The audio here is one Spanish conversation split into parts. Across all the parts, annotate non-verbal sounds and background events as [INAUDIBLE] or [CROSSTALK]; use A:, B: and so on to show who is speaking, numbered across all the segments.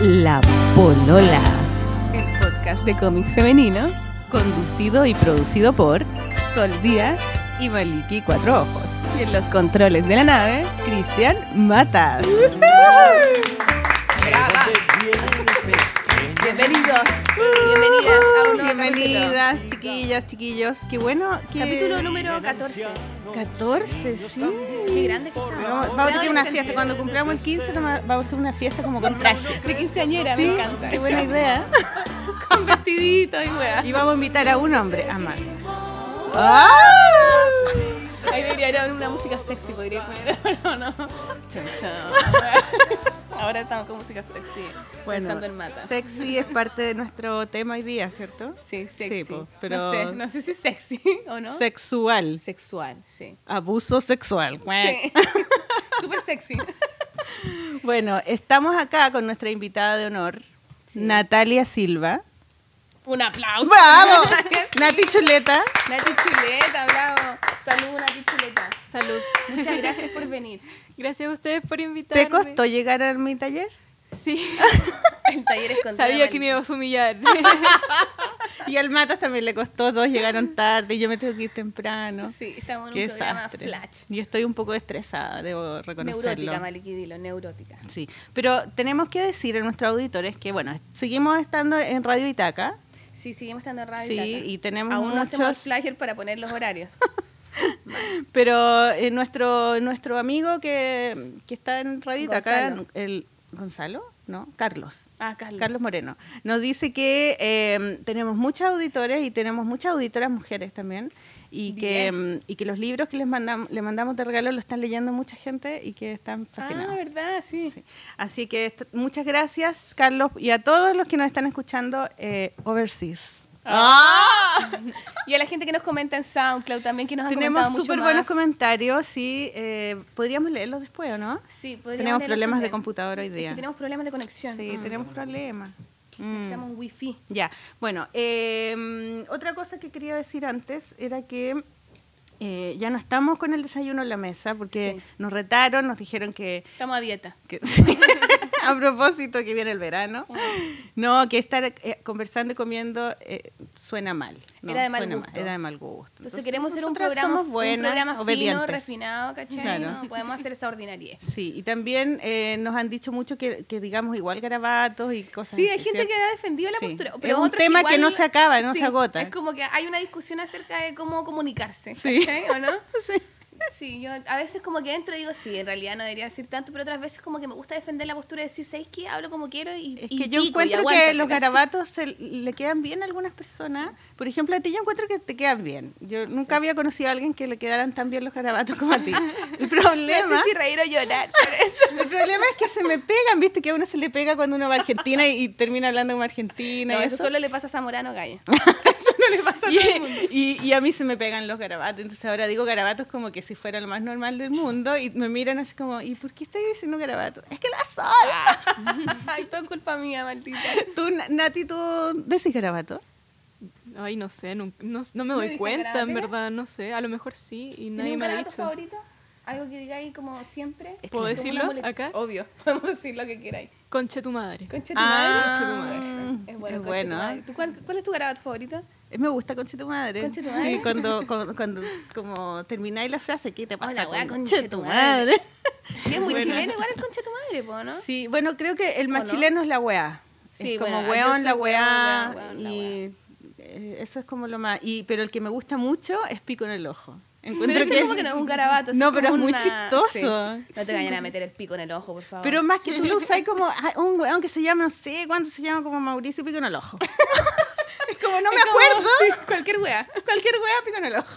A: La Polola,
B: el podcast de cómic femenino,
A: conducido y producido por
B: Sol Díaz
A: y Maliki Cuatro Ojos.
B: Y en los controles de la nave,
A: Cristian Matas.
B: Bienvenidos, bienvenidas a un nuevo
A: Bienvenidas,
B: capítulo.
A: chiquillas, chiquillos. Qué bueno que...
B: Capítulo número 14.
A: 14, sí.
B: Qué grande que estamos.
A: Vamos, vamos a tener una fiesta. Cuando cumplamos el 15 toma- vamos a hacer una fiesta como con traje.
B: De quinceañera,
A: Sí,
B: me encanta.
A: qué buena idea. [LAUGHS]
B: Con vestidito y wea.
A: Y vamos a invitar a un hombre, a Mar.
B: Ahí debería haber una música sexy, podría poner, [LAUGHS] no. Chum. [LAUGHS] Ahora estamos con música sexy, pensando en mata.
A: sexy es parte de nuestro tema hoy día, ¿cierto?
B: Sí, sexy.
A: po, pero-
B: No sé, no sé si sexy [LAUGHS] o no.
A: Sexual.
B: Sexual, sí.
A: Abuso sexual.
B: Sí. Súper sexy.
A: Bueno, estamos acá con nuestra invitada de honor, Natalia Silva.
B: Un aplauso.
A: ¡Bravo! [LAUGHS] Nati Chuleta.
B: Nati Chuleta, bravo. Salud, Nati Chuleta.
C: Salud.
B: Muchas gracias por venir.
C: Gracias a ustedes por invitarme.
A: ¿Te costó llegar a mi taller?
C: Sí. [LAUGHS]
B: El taller es con
C: Sabía que me ibas a humillar. [LAUGHS]
A: Y al Matas también le costó, dos llegaron tarde y yo me tengo que ir temprano.
B: Sí, estamos en
A: Qué
B: un programa flash.
A: Y estoy un poco estresada, debo reconocerlo.
B: Neurótica, Maliki, dilo, neurótica.
A: Sí, pero tenemos que decir a nuestros auditores que, bueno, seguimos estando en Radio Itaca,
B: Sí, seguimos estando en radio.
A: sí, y tenemos
B: Aún no hacemos flyer para poner los horarios. [LAUGHS]
A: pero eh, nuestro nuestro amigo que, que está en Radio
B: Gonzalo.
A: el Gonzalo, ¿no? Carlos.
B: Ah, Carlos.
A: Carlos Moreno. Nos dice que eh, tenemos muchos auditores y tenemos muchas auditoras mujeres también. Y que, mm, y que los libros que les mandamos, le mandamos de regalo lo están leyendo mucha gente y que están fascinados.
B: Ah, ¿verdad? Sí.
A: Sí. Así que muchas gracias, Carlos, y a todos los que nos están escuchando eh, overseas.
B: ¡Ah! [LAUGHS] Y a la gente que nos comenta en SoundCloud también, que nos ha
A: Tenemos
B: comentado mucho
A: súper buenos comentarios y eh, podríamos leerlos después, ¿o no?
B: Sí, podríamos
A: Tenemos problemas de
B: también.
A: computadora hoy
B: Es
A: día.
B: que tenemos problemas de conexión.
A: Sí,
B: Mm.
A: tenemos problemas. Mm.
B: Necesitamos un wifi.
A: Ya, bueno, eh, otra cosa que quería decir antes era que eh, ya no estamos con el desayuno en la mesa porque
B: Sí.
A: nos retaron, nos dijeron que,
B: Estamos a dieta.
A: que- [LAUGHS] a propósito que viene el verano, no, que estar eh, conversando y comiendo eh, suena mal. no,
B: Era de mal
A: suena
B: gusto.
A: era de mal gusto.
B: Entonces, queremos hacer un programa,
A: buenas,
B: un programa fino, refinado, ¿cachai?
A: Claro.
B: No podemos hacer esa ordinariedad.
A: Sí, y también eh, nos han dicho mucho que, que digamos igual garabatos y cosas
B: Sí,
A: así,
B: hay gente
A: ¿cierto?
B: que ha defendido la
A: Sí.
B: postura.
A: Es
B: Pero
A: un
B: otros
A: tema que
B: igual-
A: no se acaba, no
B: sí,
A: se agota.
B: Es como que hay una discusión acerca de cómo comunicarse.
A: Sí.
B: ¿cachai? ¿O no? [LAUGHS]
A: Sí.
B: Sí, yo a veces como que entro y digo, sí, en realidad no debería decir tanto, pero otras veces como que me gusta defender la postura de decir, ¿sabéis qué? Hablo como quiero y
A: Es
B: y
A: que yo
B: pico, y
A: encuentro que los garabatos se, le quedan bien a algunas personas. Por ejemplo, a ti yo encuentro que te quedan bien. Yo nunca había conocido a alguien que le quedaran tan bien los garabatos como a ti. El [LAUGHS] problema,
B: No sé si reír o llorar, por [LAUGHS] eso.
A: el problema es que se me pegan, viste que a uno se le pega cuando uno va a Argentina y, y termina hablando como argentina.
B: No,
A: y
B: eso
A: eso.
B: solo le pasa a Zamorano Gaya. [LAUGHS] eso no le pasa a todo el mundo.
A: Y, y- y a mí se me pegan los garabatos. Entonces ahora digo garabatos como que si fuera lo más normal del mundo. Y me miran así como, ¿y por qué estoy diciendo garabatos? Es que la soy. [LAUGHS]
B: Ay, todo es culpa mía, maldita.
A: Tú, Na- Nati, ¿tú decís garabato?
C: Ay, no sé, no, no, no me
B: ¿No
C: doy cuenta, en verdad, no sé. A lo mejor sí y
B: ¿Tienes
C: nadie
B: un
C: me ha
B: garabato
C: dicho.
B: favorito? ¿Algo que digáis como siempre?
C: ¿Puedo decirlo acá?
B: Obvio, [LAUGHS] podemos decir lo que queráis.
C: Conche tu madre.
B: Concha tu
A: Ah,
B: madre. Es bueno,
A: es
B: concha tu
A: bueno.
B: madre. ¿Tú cuál, cuál es tu garabato favorito?
A: Eh, Me gusta conche tu madre.
B: Conche tu madre.
A: Sí, cuando, cuando, cuando como termináis la frase, ¿qué te pasa
B: Hola,
A: con
B: conche
A: conche
B: tu madre.
A: madre?
B: Y es muy
A: Bueno.
B: chileno, igual el concha tu madre, po, ¿no?
A: Sí, bueno, creo que el más chileno es la weá.
B: Sí,
A: es como
B: bueno,
A: weón, la weá.
B: weón, weón, la
A: y eh, eso es como lo más. Y, pero el que me gusta mucho es pico en el ojo.
B: Pero
A: Encuentro
B: ese
A: que
B: como que no es un garabato.
A: No, pero es muy chistoso.
B: Sí. No te vayan a meter el pico en el ojo, por favor.
A: Pero más que tú lo [LAUGHS] usas como un weón que se llama, no sé cuánto se llama, como Mauricio Pico en el ojo. [LAUGHS] [LAUGHS] es como, no me
B: como-
A: acuerdo.
B: sí, cualquier wea.
A: Cualquier wea pico en el ojo.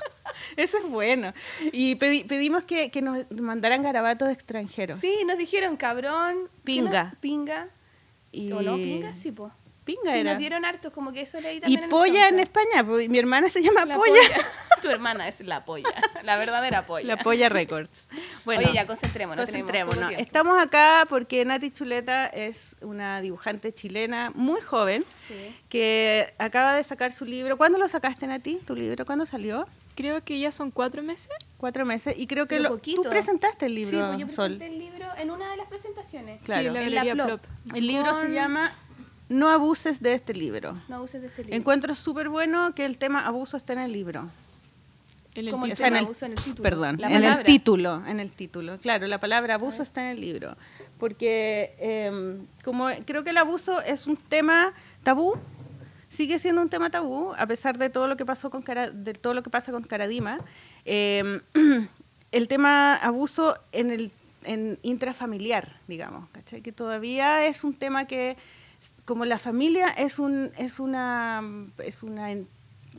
A: Eso es bueno. Y pedi- pedimos que, que nos mandaran garabatos extranjeros.
B: Sí, nos dijeron cabrón. ¿qué
A: Pinga.
B: no? Pinga.
A: Y...
B: ¿O no? Pinga, sí, po.
A: Pinga
B: Sí,
A: era.
B: nos dieron hartos, como que eso leí
A: Y
B: también. el
A: polla en. España. Mi hermana se llama
B: La
A: Polla. [LAUGHS]
B: Tu hermana es la polla. La verdadera polla.
A: La Polla Records. Bueno,
B: Oye, ya concentrémonos.
A: concentrémonos. Estamos acá porque Nati Chuleta es una dibujante chilena muy joven
B: Sí.
A: que acaba de sacar su libro. ¿Cuándo lo sacaste, Nati? ¿Tu libro? ¿Cuándo salió?
C: Creo que ya son cuatro meses.
A: Cuatro meses. Y creo que
B: Pero
A: lo,
B: poquito.
A: tú presentaste el
B: Sí,
A: libro,
B: pues yo
A: Sol.
B: presenté el libro en una de las presentaciones.
A: Claro.
C: Sí, en la
B: En la Plop.
C: Plop.
A: El libro se llama No abuses de este libro.
B: No uses de este libro.
A: Encuentro súper bueno que el tema abuso está en el libro.
C: En el
B: Como el
A: O sea, en
B: tema
A: el-
B: abuso en el título.
A: Perdón,
B: La
A: en el título, en el título. Claro, la palabra abuso está en el libro. Porque eh, como creo que el abuso es un tema tabú, sigue siendo un tema tabú, a pesar de todo lo que pasó con Cara- de todo lo que pasa con Caradima. Eh, [CLEARS THROAT] el tema abuso en el en intrafamiliar, digamos, ¿cachai? Que todavía es un tema que como la familia es un es una es una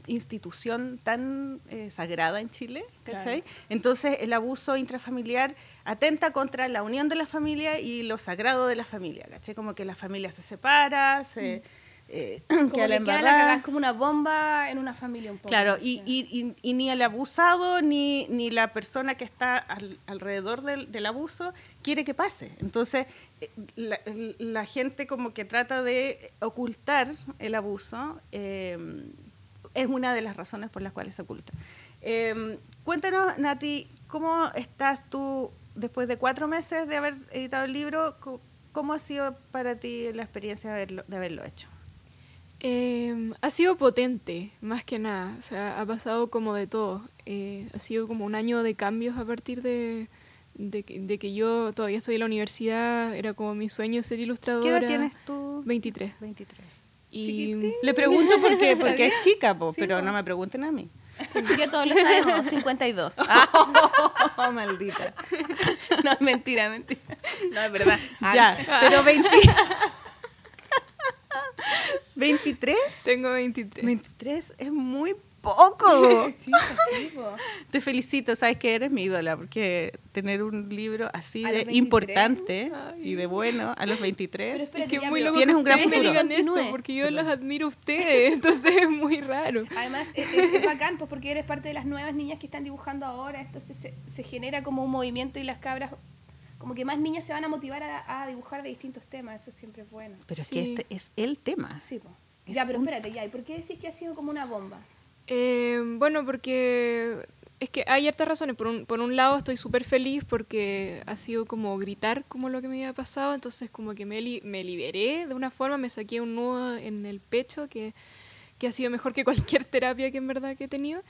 A: institución tan eh, sagrada en Chile, ¿cachai? Entonces el abuso intrafamiliar atenta contra la unión de la familia y lo sagrado de la familia, ¿cachai? Como que la familia se separa, se eh, [CLEARS THROAT]
B: Como
A: queda la
B: que queda la como una bomba en una familia un poco.
A: Claro, y, y- y- y ni el abusado ni, ni la persona que está al- alrededor del, del abuso quiere que pase. Entonces, eh, la, gente como que trata de ocultar el abuso, eh, es una de las razones por las cuales se oculta. Eh, cuéntanos, Nati, ¿cómo estás tú después de cuatro meses de haber editado el libro? ¿Cómo ha sido para ti la experiencia de haberlo, de haberlo hecho?
C: Eh, ha sido potente, más que nada. O sea, ha pasado como de todo. Eh, ha sido como un año de cambios a partir de, de, que, de que yo todavía estoy en la universidad. Era como mi sueño ser ilustradora.
A: ¿Qué edad tienes tú?
C: 23.
A: 23.
C: Y
A: Le pregunto porque, porque es [LAUGHS] chica, po,
B: Sí,
A: pero
B: po.
A: no me pregunten a mí.
B: Ya todos lo sabemos, 52. Ah, [LAUGHS]
A: Oh, maldita. [LAUGHS]
B: no, es mentira, mentira. No, es verdad. Ah,
A: Ya, pero 20... 23.
C: tengo 23.
A: 23 es muy poco.
B: Sí, sí, po.
A: Te felicito, sabes que eres mi ídola, porque tener un libro así de
B: los 23.
A: importante
C: Ay.
A: y de bueno a los
B: Pero
A: 23.
B: espérate,
C: Es que es
B: ya,
C: muy
B: pero-
C: loco
A: Tienes
C: que
A: un gran
C: ustedes me
A: futuro.
C: digan eso, porque yo las admiro a ustedes, [LAUGHS] entonces es muy raro.
B: Además, es, es- es bacán, pues porque eres parte de las nuevas niñas que están dibujando ahora, entonces se, se genera como un movimiento y las cabras, como que más niñas se van a motivar a, a dibujar de distintos temas, eso siempre es bueno.
A: Pero es
C: Sí.
A: que este es el tema.
B: Sí, po.
A: Es
B: Ya, pero
A: un-
B: espérate, ya, ¿y por qué decís que ha sido como una bomba?
C: Eh, bueno, porque es que hay hartas razones. Por un, por un lado estoy súper feliz porque ha sido como gritar como lo que me había pasado, entonces como que me, li- me liberé de una forma, me saqué un nudo en el pecho que, que ha sido mejor que cualquier [LAUGHS] terapia que en verdad que he tenido.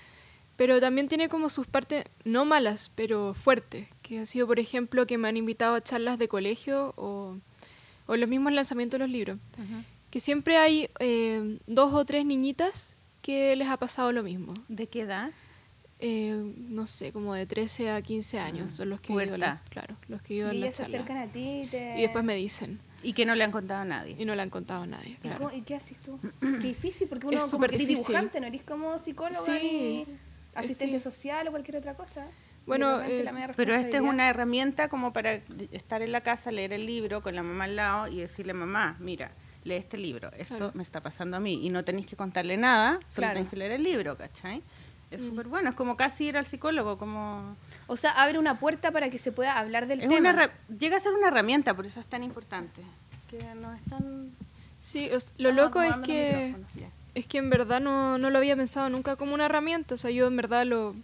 C: Pero también tiene como sus partes, no malas, pero fuertes, que ha sido, por ejemplo, que me han invitado a charlas de colegio o, o los mismos lanzamientos de los libros que siempre hay eh, dos o tres niñitas que les ha pasado lo mismo.
A: ¿De qué edad?
C: Eh, no sé, como de 13 a 15 años son los que he a la- claro, los que he ido a
B: Y
C: la
B: ellas se acercan a ti y te...
C: Y después me dicen,
A: Y que no le han contado a nadie.
C: y no le han contado a nadie.
B: ¿Y,
C: claro.
B: cómo- y qué haces tú? Qué difícil, porque uno
C: Es
B: como que eres dibujante, no eres como psicóloga
C: Sí.
B: ni asistente
C: Sí.
B: social o cualquier otra cosa.
C: Bueno, eh,
A: Pero esta es una herramienta como para estar en la casa, leer el libro con la mamá al lado y decirle, mamá, mira, lee este libro, esto
C: Claro.
A: me está pasando a mí. Y no tenéis que contarle nada, solo
B: Claro.
A: tenéis que leer el libro, ¿cachai? Es
C: Mm.
A: súper bueno, es como casi ir al psicólogo, como...
B: O sea, abre una puerta para que se pueda hablar del
A: Es
B: tema.
A: una llega a ser una herramienta, por eso es tan importante. Que no es tan...
C: Sí, os- lo
B: Estamos
C: loco es que, es que en verdad no, no lo había pensado nunca como una herramienta. O sea, yo en verdad lo,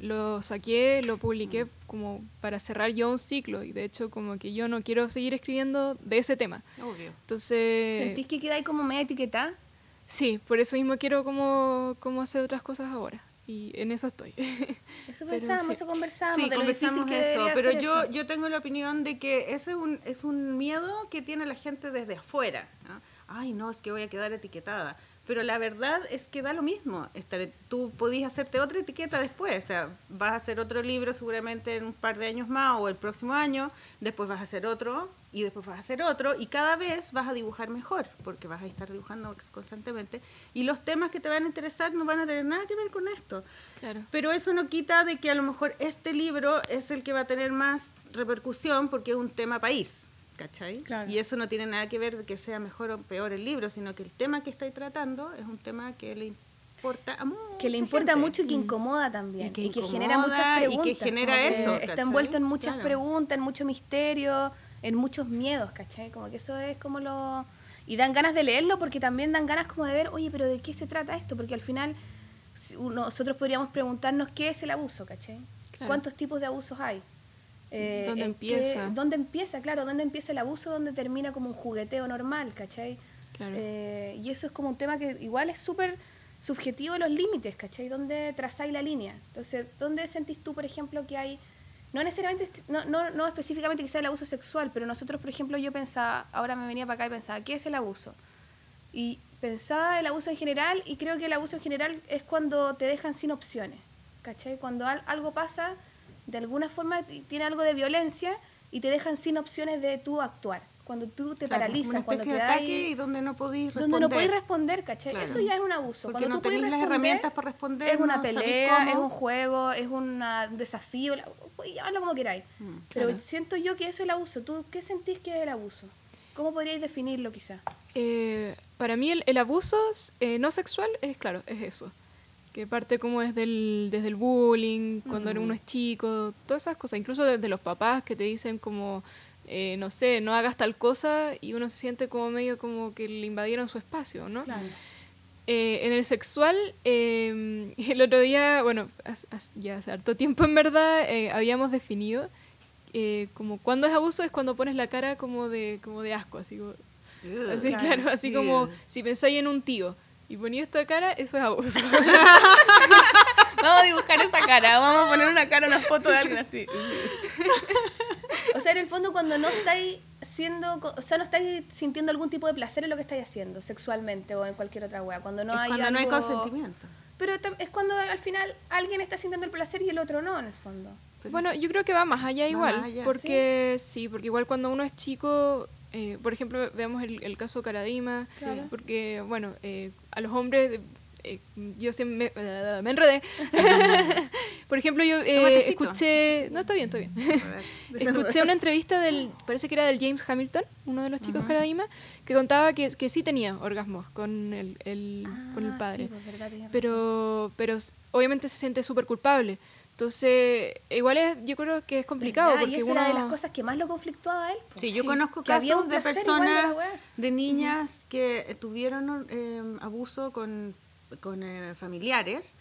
C: lo saqué, lo publiqué como para cerrar yo un ciclo. Y de hecho, como que yo no quiero seguir escribiendo de ese tema.
A: Obvio.
C: Entonces...
B: ¿Sentís que queda ahí como media etiquetada?
C: Sí, por eso mismo quiero como, como hacer otras cosas ahora. Y en eso estoy. [LAUGHS]
B: Eso
C: Pero
B: pensamos,
C: sí.
B: eso conversamos,
A: Sí,
B: de
A: conversamos
B: que
A: eso, pero yo,
B: eso.
A: yo tengo la opinión de que ese es un, es un miedo que tiene la gente desde afuera. ¿no? Ay, no, es que voy a quedar etiquetada. Pero la verdad es que da lo mismo. Tú podías hacerte otra etiqueta después. O sea, vas a hacer otro libro seguramente en un par de años más o el próximo año. Después vas a hacer otro y después vas a hacer otro. Y cada vez vas a dibujar mejor porque vas a estar dibujando constantemente. Y los temas que te van a interesar no van a tener nada que ver con esto.
C: Claro.
A: Pero eso no quita de que a lo mejor este libro es el que va a tener más repercusión porque es un tema país, ¿cachai?
B: Claro.
A: Y eso no tiene nada que ver de que sea mejor o peor el libro, sino que el tema que estáis tratando es un tema que le importa a mucha
B: que le importa
A: gente.
B: mucho y que incomoda también.
A: Y que
B: genera
A: incomoda
B: muchas
A: y que
B: preguntas.
A: genera eso,
B: Está envuelto en muchas
A: Claro.
B: preguntas, en mucho misterio, en muchos miedos, ¿cachai? Como que eso es como lo... Y dan ganas de leerlo porque también dan ganas como de ver, oye, pero ¿de qué se trata esto? Porque al final nosotros podríamos preguntarnos qué es el abuso, ¿cachai?
C: Claro.
B: ¿Cuántos tipos de abusos hay? Eh,
C: ¿Dónde
B: en qué-
C: empieza?
B: ¿Dónde empieza? Claro, ¿dónde empieza el abuso? ¿Dónde termina como un jugueteo normal, ¿cachai?
C: Claro.
B: Eh, y eso es como un tema que igual es súper subjetivo los límites, ¿cachai? ¿Dónde trazáis la línea? Entonces, ¿dónde sentís tú, por ejemplo, que hay, no necesariamente, no, no, no específicamente sea el abuso sexual, pero nosotros, por ejemplo, yo pensaba, ahora me venía para acá y pensaba, ¿qué es el abuso? Y pensaba el abuso en general y creo que el abuso en general es cuando te dejan sin opciones, ¿cachai? Cuando al- algo pasa, de alguna forma tiene algo de violencia y te dejan sin opciones de tú actuar. Cuando tú te
A: Claro,
B: paralizas,
A: una
B: cuando te
A: de ataque y donde no podís responder.
B: donde no podéis responder, ¿cachai?
A: Claro.
B: Eso ya es un abuso.
A: Porque
B: Cuando
A: no
B: tú
A: tenéis las
B: responder,
A: herramientas para responder.
B: Es una
A: no
B: pelea, es un juego, es una- un desafío, la- podéis llamarlo como queráis.
A: Mm,
B: Pero
C: claro.
B: siento yo que eso es el abuso. ¿Tú qué sentís que es el abuso? ¿Cómo podríais definirlo quizás?
C: Eh, para mí el, el abuso eh, no sexual es claro, es eso. Que parte como desde el, desde el bullying, cuando uno es chico, todas esas cosas. Incluso desde los papás que te dicen como, eh, no sé, no hagas tal cosa y uno se siente como medio como que le invadieron su espacio, ¿no?
B: Claro.
C: Eh, en el sexual, eh, [LAUGHS] el otro día, bueno, ya hace harto tiempo en verdad, eh, habíamos definido eh, como cuando es abuso es cuando pones la cara como de, como de asco, así como, así, [LAUGHS]
B: claro.
C: así como
A: Ugh.
C: si pensáis en un tío y ponía esta cara, eso es abuso. [LAUGHS]
B: Vamos a dibujar esa cara, vamos a poner una cara, una foto de alguien así. O sea, en el fondo cuando no estáis siendo, o sea, no estáis sintiendo algún tipo de placer en lo que estáis haciendo, sexualmente o en cualquier otra wea, cuando no
A: Es
B: hay
A: cuando no hay consentimiento.
B: Pero es cuando al final alguien está sintiendo el placer y el otro no, en el fondo.
C: Bueno, yo creo que va más allá igual,
A: más allá,
C: porque sí. porque igual cuando uno es chico, eh, por ejemplo, veamos el, el caso Caradima,
B: Claro.
C: porque bueno, eh, a los hombres, eh, yo siempre me, me enredé. [LAUGHS] por ejemplo, yo eh, escuché, no, está bien, está bien. [LAUGHS] Escuché una entrevista del, parece que era del James Hamilton, uno de los chicos Caradima, que contaba que, que sí tenía orgasmos con el, el- con el
B: Ah,
C: padre
B: sí, pues, verdad,
C: pero pero obviamente se siente súper culpable entonces igual es yo creo que es complicado
B: ¿Verdad?
C: porque
B: y eso
C: uno
B: era de las cosas que más lo conflictuaba a él. po.
A: Sí, yo
C: Sí,
A: conozco casos de personas, de niñas que tuvieron eh, abuso con, con eh, familiares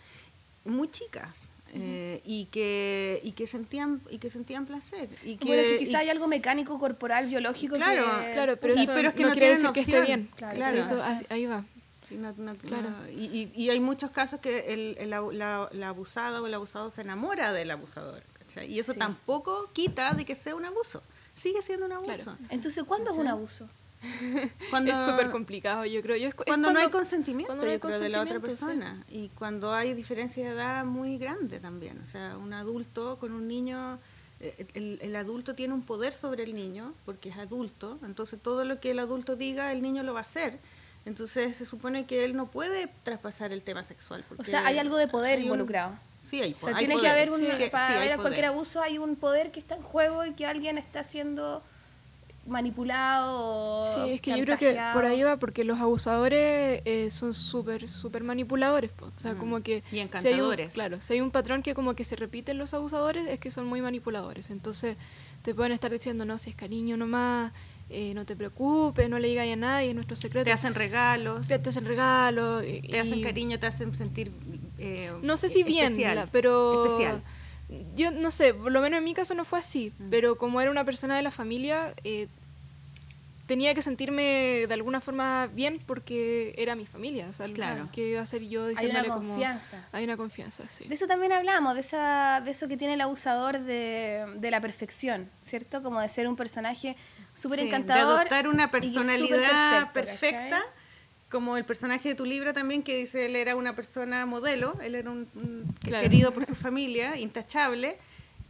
A: muy chicas eh, y que y que sentían y que sentían placer y que,
B: bueno, que
A: y-
B: quizá hay algo mecánico, corporal, biológico
A: Claro,
B: que...
C: claro pero
A: Y-
C: eso
A: pero es que
C: no,
A: no
C: quiere que esté bien
B: Claro,
A: claro.
C: Eso, ahí va
A: Sí, no- no-
C: Claro.
A: no- y, y- y hay muchos casos que el, el la, la abusada o el abusado se enamora del abusador. ¿cachai? Y eso
B: Sí.
A: tampoco quita de que sea un abuso. Sigue siendo un abuso.
C: Claro.
B: Entonces, ¿cuándo es un abuso? [LAUGHS]
A: Cuando,
C: es súper complicado yo creo yo es cu- es
A: cuando no hay consentimiento,
C: cuando no hay
A: yo creo, de la otra
C: consentimiento, sí.
A: persona. Y cuando hay diferencia de edad muy grande también. O sea, un adulto con un niño, eh, el, el adulto tiene un poder sobre el niño porque es adulto. Entonces todo lo que el adulto diga, el niño lo va a hacer. Entonces se supone que él no puede traspasar el tema sexual.
B: O
A: porque
B: sea, hay algo de poder
A: un-
B: involucrado.
A: Sí, hay,
B: O sea,
A: hay
B: tiene que
A: poder.
B: haber un...
A: Sí, que-
B: para
A: sí, hay
B: ver cualquier
A: poder.
B: abuso hay un poder que está en juego y que alguien está siendo manipulado o
C: Sí, es que yo creo que por ahí va porque los abusadores eh, son súper, súper manipuladores. po. O sea,
A: Mm.
C: como que...
A: Y
C: si hay un-
A: encantadores.
C: claro, si hay un patrón que como que se repite en los abusadores es que son muy manipuladores. Entonces te pueden estar diciendo, no, si es cariño nomás, eh, no te preocupes, no le digas a nadie, es nuestro secreto.
A: Te hacen regalos,
C: te, te hacen regalos.
A: te hacen cariño, te hacen sentir. eh,
C: No sé si bien,
A: especial,
C: la- pero...
A: Especial.
C: Yo no sé, por lo menos en mi caso no fue así,
A: Mm.
C: pero como era una persona de la familia, eh, tenía que sentirme de alguna forma bien porque era mi familia. O sea,
A: Claro.
C: que iba a ser yo
B: Hay una
C: diciéndole como...
B: confianza.
C: Hay una confianza, sí.
B: De eso también hablamos, de, esa, de eso que tiene el abusador de, de la perfección, ¿cierto? Como de ser un personaje súper
A: Sí,
B: encantador.
A: De adoptar una personalidad
B: perfecto,
A: perfecta,
B: ¿cachai?
A: como el personaje de tu libro también, que dice él era una persona modelo, él era un, un-
C: Claro.
A: querido por su familia, [LAUGHS] intachable.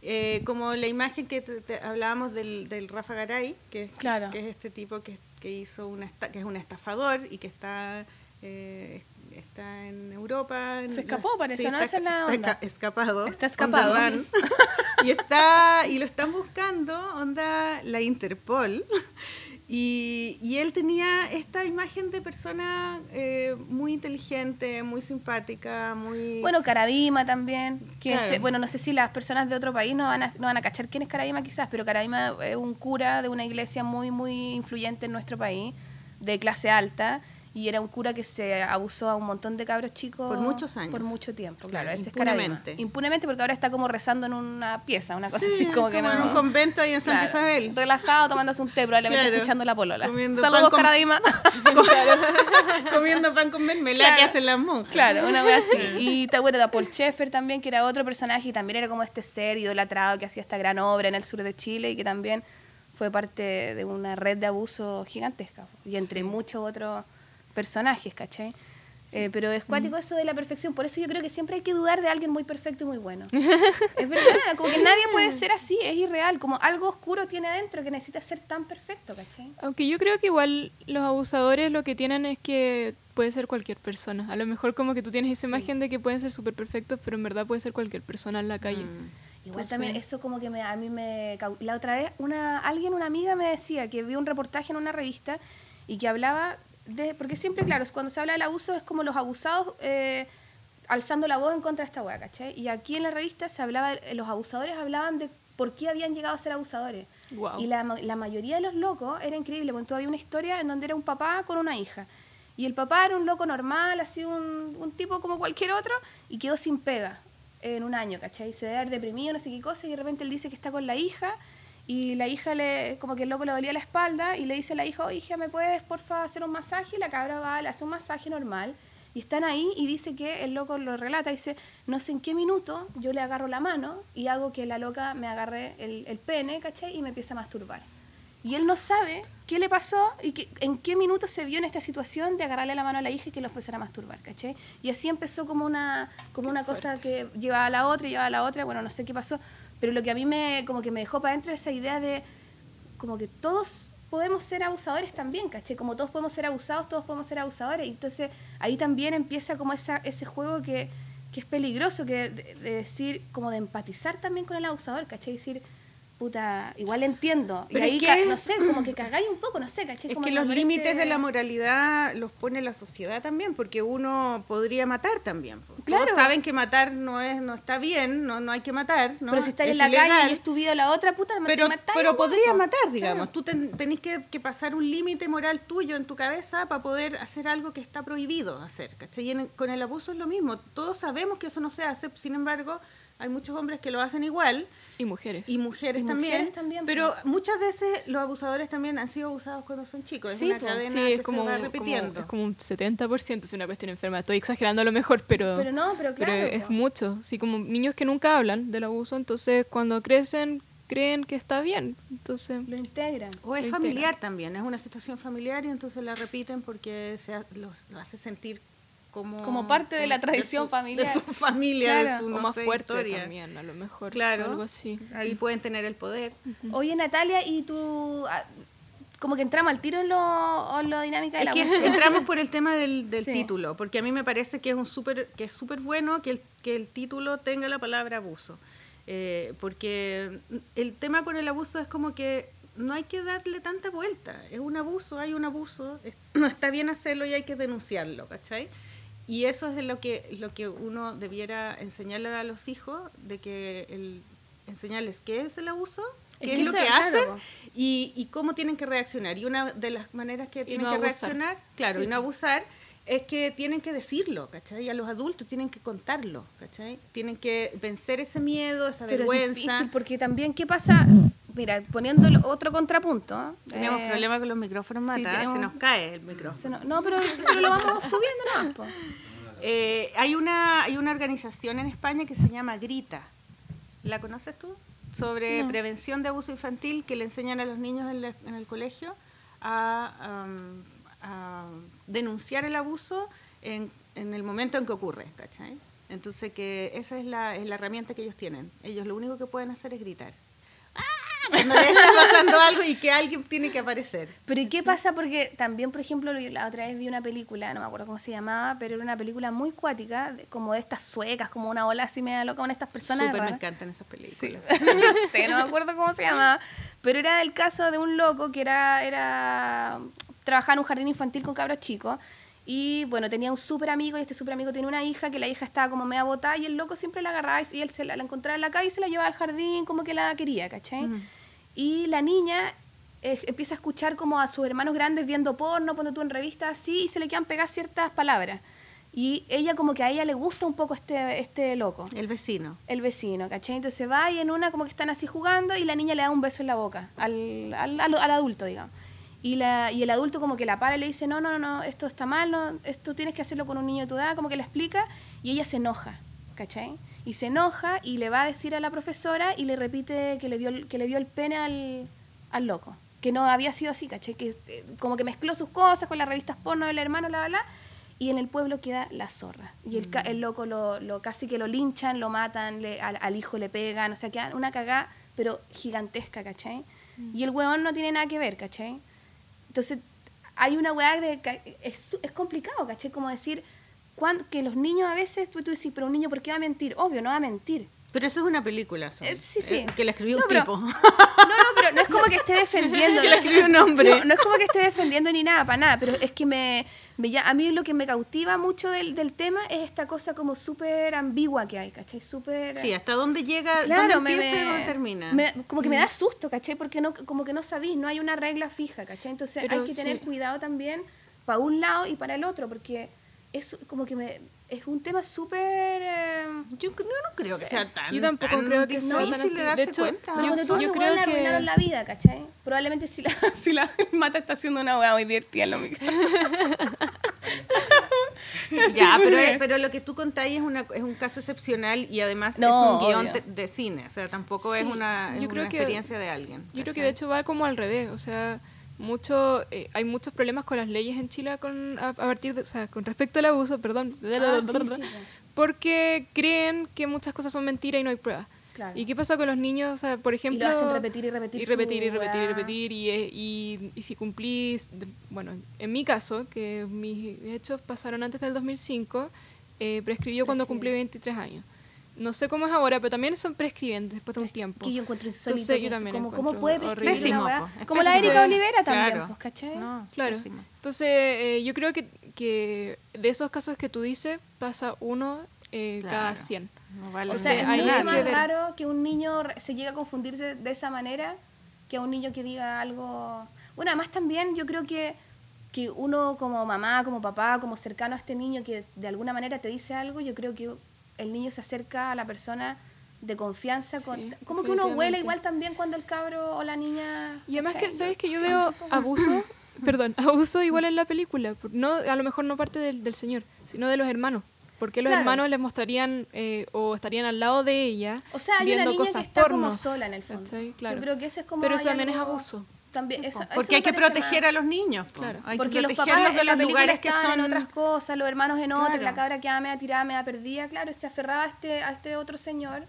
A: Eh, como la imagen que te- te hablábamos del, del Rafa Garay, que, es-
B: Claro.
A: que es este tipo que, que hizo una esta- que es un estafador y que está eh, está en Europa. en
B: Se
A: la-
B: escapó, parece, ¿no?
A: está,
B: la
A: está
B: onda.
A: esca- escapado.
B: Está escapado.
A: run. [LAUGHS] y está y lo están buscando, onda la Interpol. Y, y él tenía esta imagen de persona eh, muy inteligente, muy simpática, muy...
B: Bueno, Caradima también. Que
A: Claro.
B: este- bueno, no sé si las personas de otro país no van, a, no van a cachar quién es Caradima quizás, pero Caradima es un cura de una iglesia muy, muy influyente en nuestro país, de clase alta, y era un cura que se abusó a un montón de cabros chicos
A: Por muchos años.
B: por mucho tiempo claro,
A: Claro,
B: es
A: impunemente.
B: impunemente porque ahora está como rezando en una pieza una cosa
A: Sí,
B: así como que
A: como
B: no
A: en un convento ahí en Santa
B: Claro,
A: Isabel.
B: relajado tomándose un té probablemente
A: Claro.
B: escuchando la polola
A: Comiendo
B: saludos
A: pan con-
B: Caradima [LAUGHS]
A: Comiendo pan con mermelada que hacen las monjas.
B: Claro, una vez así. [LAUGHS] Y te acuerdas de Paul Schaeffer también, que era otro personaje y también era como este ser idolatrado que hacía esta gran obra en el sur de Chile y que también fue parte de una red de abuso gigantesca. Y entre muchos otros personajes, ¿cachai? Eh, pero es cuático eso de la perfección, por eso yo creo que siempre hay que dudar de alguien muy perfecto y muy bueno. [LAUGHS] es verdad, como que nadie puede ser así, es irreal, como algo oscuro tiene adentro que necesita ser tan perfecto, ¿cachai?
C: Aunque yo creo que igual los abusadores lo que tienen es que puede ser cualquier persona. A lo mejor como que tú tienes esa imagen de que pueden ser súper perfectos, pero en verdad puede ser cualquier persona en la calle.
A: Mm.
B: Igual
C: Entonces-
B: también eso como que me- a mí me... La otra vez una alguien, una amiga me decía que vio un reportaje en una revista y que hablaba de... Porque siempre, claro, es cuando se habla del abuso es como los abusados eh, alzando la voz en contra de esta weá, ¿cachai? Y aquí en la revista se hablaba, de- los abusadores hablaban de por qué habían llegado a ser abusadores. Y la, la mayoría de los locos era increíble, porque todavía una historia en donde era un papá con una hija. Y el papá era un loco normal, así un, un tipo como cualquier otro, y quedó sin pega en un año, ¿cachai? Se debe haber deprimido, no sé qué cosa, y de repente él dice que está con la hija, y la hija le, como que el loco le dolía la espalda, y le dice a la hija, oye, hija, ¿me puedes, porfa, hacer un masaje? Y la cabra va, le hace un masaje normal, y están ahí, y dice que el loco lo relata, dice, no sé en qué minuto yo le agarro la mano, y hago que la loca me agarre el, el pene, ¿cachai? Y me empieza a masturbar. Y él no sabe qué le pasó y que, en qué minuto se vio en esta situación de agarrarle la mano a la hija y que lo empezara a masturbar, ¿cachai? Y así empezó como una, como una cosa que llevaba a la otra y llevaba a la otra, bueno, no sé qué pasó, pero lo que a mí me, como que me dejó para adentro es esa idea de, como que todos podemos ser abusadores también, ¿cachai? Como todos podemos ser abusados, todos podemos ser abusadores. Y entonces ahí también empieza como esa, ese juego que, que es peligroso, que de, de decir, como de empatizar también con el abusador, ¿cachai? Decir, puta, igual entiendo.
A: Pero
B: y ahí,
A: es que
B: no sé, como que cagáis un poco, no sé, ¿cachai?
A: Es
B: Como
A: que los
B: parece-
A: límites de la moralidad los pone la sociedad también, porque uno podría matar también.
B: Claro.
A: Todos saben que matar no es no está bien, no, no hay que matar. ¿no?
B: Pero si estás
A: Es
B: en la
A: ilegal.
B: calle y es tu vida la otra, puta,
A: pero,
B: te
A: pero podrías
B: po.
A: matar, digamos.
B: Claro.
A: Tú ten- tenés que, que pasar un límite moral tuyo en tu cabeza para poder hacer algo que está prohibido hacer. ¿cachai? Y en- con el abuso es lo mismo. Todos sabemos que eso no se hace, sin embargo, hay muchos hombres que lo hacen igual
C: Y mujeres.
A: y mujeres,
B: Y
A: también,
B: mujeres también,
A: Pero
B: pues.
A: muchas veces los abusadores también han sido abusados cuando son chicos.
B: Sí,
A: es una cadena
C: Sí,
A: que
C: es como,
A: se va
C: como-
A: repitiendo.
C: es como un 70%, es una cuestión enferma. Estoy exagerando a lo mejor, pero,
B: Pero no, pero claro.
C: es
B: po.
C: mucho. Así como niños que nunca hablan del abuso, entonces cuando crecen creen que está bien. Entonces,
B: Lo integran.
A: O es familiar
C: integran.
A: también, es una situación familiar y entonces la repiten porque se ha- los hace sentir como...
B: Como parte de la tradición
A: su-
B: familiar.
A: De su familia,
B: Claro.
A: de su
C: o
A: no
C: más
A: sé,
C: fuerte
A: historia.
C: también, a lo mejor.
A: Claro.
C: Algo así.
A: Ahí pueden tener el poder.
B: Oye, Natalia, ¿y tú...? ah, Como que entramos al tiro en lo, en lo dinámica del
A: Es que
B: abuso. [LAUGHS]
A: entramos [LAUGHS] por el tema del, del
B: Sí.
A: título, porque a mí me parece que es un súper que es súper bueno que el, que el título tenga la palabra abuso, Eh, porque el tema con el abuso es como que no hay que darle tanta vuelta, es un abuso, hay un abuso, es- no está bien hacerlo y hay que denunciarlo, ¿cachai? Y eso es de lo que lo que uno debiera enseñarle a los hijos, de que el, enseñarles qué es el abuso,
B: Es
A: qué es,
B: que
A: lo que hacen y, y cómo tienen que reaccionar. Y una de las maneras que tienen
C: no
A: que
C: abusar.
A: reaccionar, claro,
B: Sí,
A: y no abusar, es que tienen que decirlo, ¿cachai? Y a los adultos tienen que contarlo, ¿cachai? Tienen que vencer ese miedo, esa
B: Pero es
A: vergüenza.
B: difícil porque también, ¿qué pasa? Mira, poniendo otro contrapunto.
A: Tenemos
B: eh,
A: problemas con los micrófonos,
B: sí,
A: Mata,
B: tenemos-
A: se nos cae el micrófono.
B: no, no, pero, pero lo vamos [LAUGHS] subiendo nomás, po.
A: Eh, hay, una, hay una organización en España que se llama Grita. ¿La conoces tú? Sobre
C: No.
A: prevención de abuso infantil que le enseñan a los niños en, la- en el colegio a denunciar el abuso en, en el momento en que ocurre, ¿cachai? Entonces que esa es la, es la herramienta que ellos tienen. Ellos lo único que pueden hacer es gritar. [LAUGHS] Cuando les está pasando algo y que alguien tiene que aparecer.
B: Pero ¿y qué pasa? Porque también, por ejemplo, lo- la otra vez vi una película, no me acuerdo cómo se llamaba, pero era una película muy cuática, como de estas suecas, como una ola así media loca, con estas personas.
A: Súper me encantan esas películas.
B: Sí, [LAUGHS] no sé, no me acuerdo cómo se llamaba, pero era el caso de un loco que era, era trabajaba en un jardín infantil con cabros chicos y bueno, tenía un súper amigo y este súper amigo tenía una hija que la hija estaba como media botada y el loco siempre la agarraba y él se la, la encontraba en la calle y se la llevaba al jardín como que la quería, ¿cachai?
A: Ujú.
B: Y la niña eh, empieza a escuchar como a sus hermanos grandes viendo porno, poniendo tú en revistas así, y se le quedan pegar ciertas palabras. Y ella como que a ella le gusta un poco este, este loco,
A: El vecino.
B: el vecino, ¿cachai? Entonces va y en una como que están así jugando y la niña le da un beso en la boca al, al, al- al adulto, digamos. Y, la, y el adulto como que la para y le dice, no, no, no, esto está mal, no, esto tienes que hacerlo con un niño de tu edad, como que le explica, y ella se enoja, ¿cachai? Y se enoja y le va a decir a la profesora y le repite que le vio, el- que le vio el pene al, al loco, que no había sido así, ¿cachai? Que eh, como que mezcló sus cosas con las revistas porno del hermano, bla, bla, bla, y en el pueblo queda la zorra. Y el, el loco lo, lo casi que lo linchan, lo matan, le- al, al hijo le pegan, o sea, queda una cagada, pero gigantesca, ¿cachai? Y el huevón no tiene nada que ver, ¿cachai? Entonces, hay una weá de... Es, es complicado, ¿cachai? Como decir cuán- que los niños a veces, tú, tú dices, pero un niño, ¿por qué va a mentir? Obvio, no va a mentir.
A: Pero eso es una película.
B: Eh, sí, sí.
A: Eh, que la escribió
B: No,
A: un
B: pero-
A: tipo. [LAUGHS]
B: No, no, pero no es como que esté [LAUGHS] defendiendo.
A: Que la escribió un hombre.
B: No, no es como que esté defendiendo ni nada, para nada, pero es que me, me a mí lo que me cautiva mucho del, del tema es esta cosa como súper ambigua que hay, ¿cachai? Súper...
A: Sí, hasta dónde llega,
B: Claro,
A: dónde
B: me,
A: empieza y
B: me-
A: dónde termina.
B: me- como que me da susto, ¿cachai? Porque no, como que no sabís, no hay una regla fija, ¿cachai? Entonces
C: Pero
B: hay que tener cuidado también para un lado y para el otro, porque es como que me, es un tema súper... eh,
A: Yo no, no creo que sea tan
C: Yo tampoco
A: tan
C: creo que sea tan
A: difícil
C: así.
A: de
C: De
A: darse
C: hecho,
A: cuenta.
C: Yo-
B: cuando tú
C: yo
B: ese
C: creo que-
B: arruinaron la vida, ¿cachai? Probablemente si la, [LAUGHS] si la mata está haciendo una hueá muy divertida en lo micro. [LAUGHS]
A: Ya, pero, es- pero lo que tú contáis es, una, es un caso excepcional y además
B: No,
A: es un guion de cine. O sea, tampoco es
C: Sí,
A: una, es
C: yo creo
A: una
C: que-
A: experiencia de alguien.
C: Yo creo que
A: ¿cachai?
C: de hecho va como al revés, o sea, mucho, eh, hay muchos problemas con las leyes en Chile con, a, a partir de, o sea, con respecto al abuso, perdón,
B: Ah, sí,
C: porque creen que muchas cosas son mentiras y no hay pruebas.
B: claro.
C: ¿Y qué pasa con los niños? O sea, por
B: Y
C: ejemplo...
B: lo hacen repetir y repetir.
C: y repetir y repetir y repetir y, eh, y, y si cumplís, bueno, en mi caso, que mis hechos pasaron antes del 2005, eh, prescribió cuando cumplí 23 años. No sé cómo es ahora, pero también son prescriben después de un tiempo.
B: Que yo encuentro insólito.
C: Entonces, yo también
B: como, ¿Cómo puede prescribir
A: Pésimo,
B: una Como la. Erika Olivera también,
A: Claro.
B: pues, ¿cachai?
A: No,
C: Claro.
A: pésimo.
C: Entonces, eh, yo creo que, que de esos casos que tú dices, pasa uno eh, cada
A: Claro.
C: 100.
A: No vale
B: O sea,
C: sea,
B: es mucho más
C: ver.
B: raro que un niño se llegue a confundirse de esa manera que a un niño que diga algo... Bueno, además también yo creo que, que uno como mamá, como papá, como cercano a este niño que de alguna manera te dice algo, yo creo que el niño se acerca a la persona de confianza. con-
C: Sí,
B: como que uno huele igual también cuando el cabro o la niña...
C: Y además que. ¿sabes que yo
B: Sí.
C: veo abuso? [LAUGHS] [LAUGHS] Perdón, abuso igual en la película. No, a lo mejor no parte del, del señor, sino de los hermanos. Porque los
B: Claro.
C: hermanos les mostrarían eh, o estarían al lado de ella
B: O sea, hay
C: viendo
B: una niña
C: cosas
B: que está
C: porno.
B: como sola en el fondo.
C: Claro.
B: Yo creo que ese es como...
C: Pero eso también es abuso.
B: También, eso-
A: Porque
B: me
A: hay que proteger a los niños. po.
C: Claro.
A: Hay
B: Porque
A: que
B: los
A: protegerlos
B: papás
A: de los lugares que son
B: en otras cosas, los hermanos en
A: Claro.
B: la cabra quedaba media tirada, media perdida, claro, se aferraba a este, a este otro señor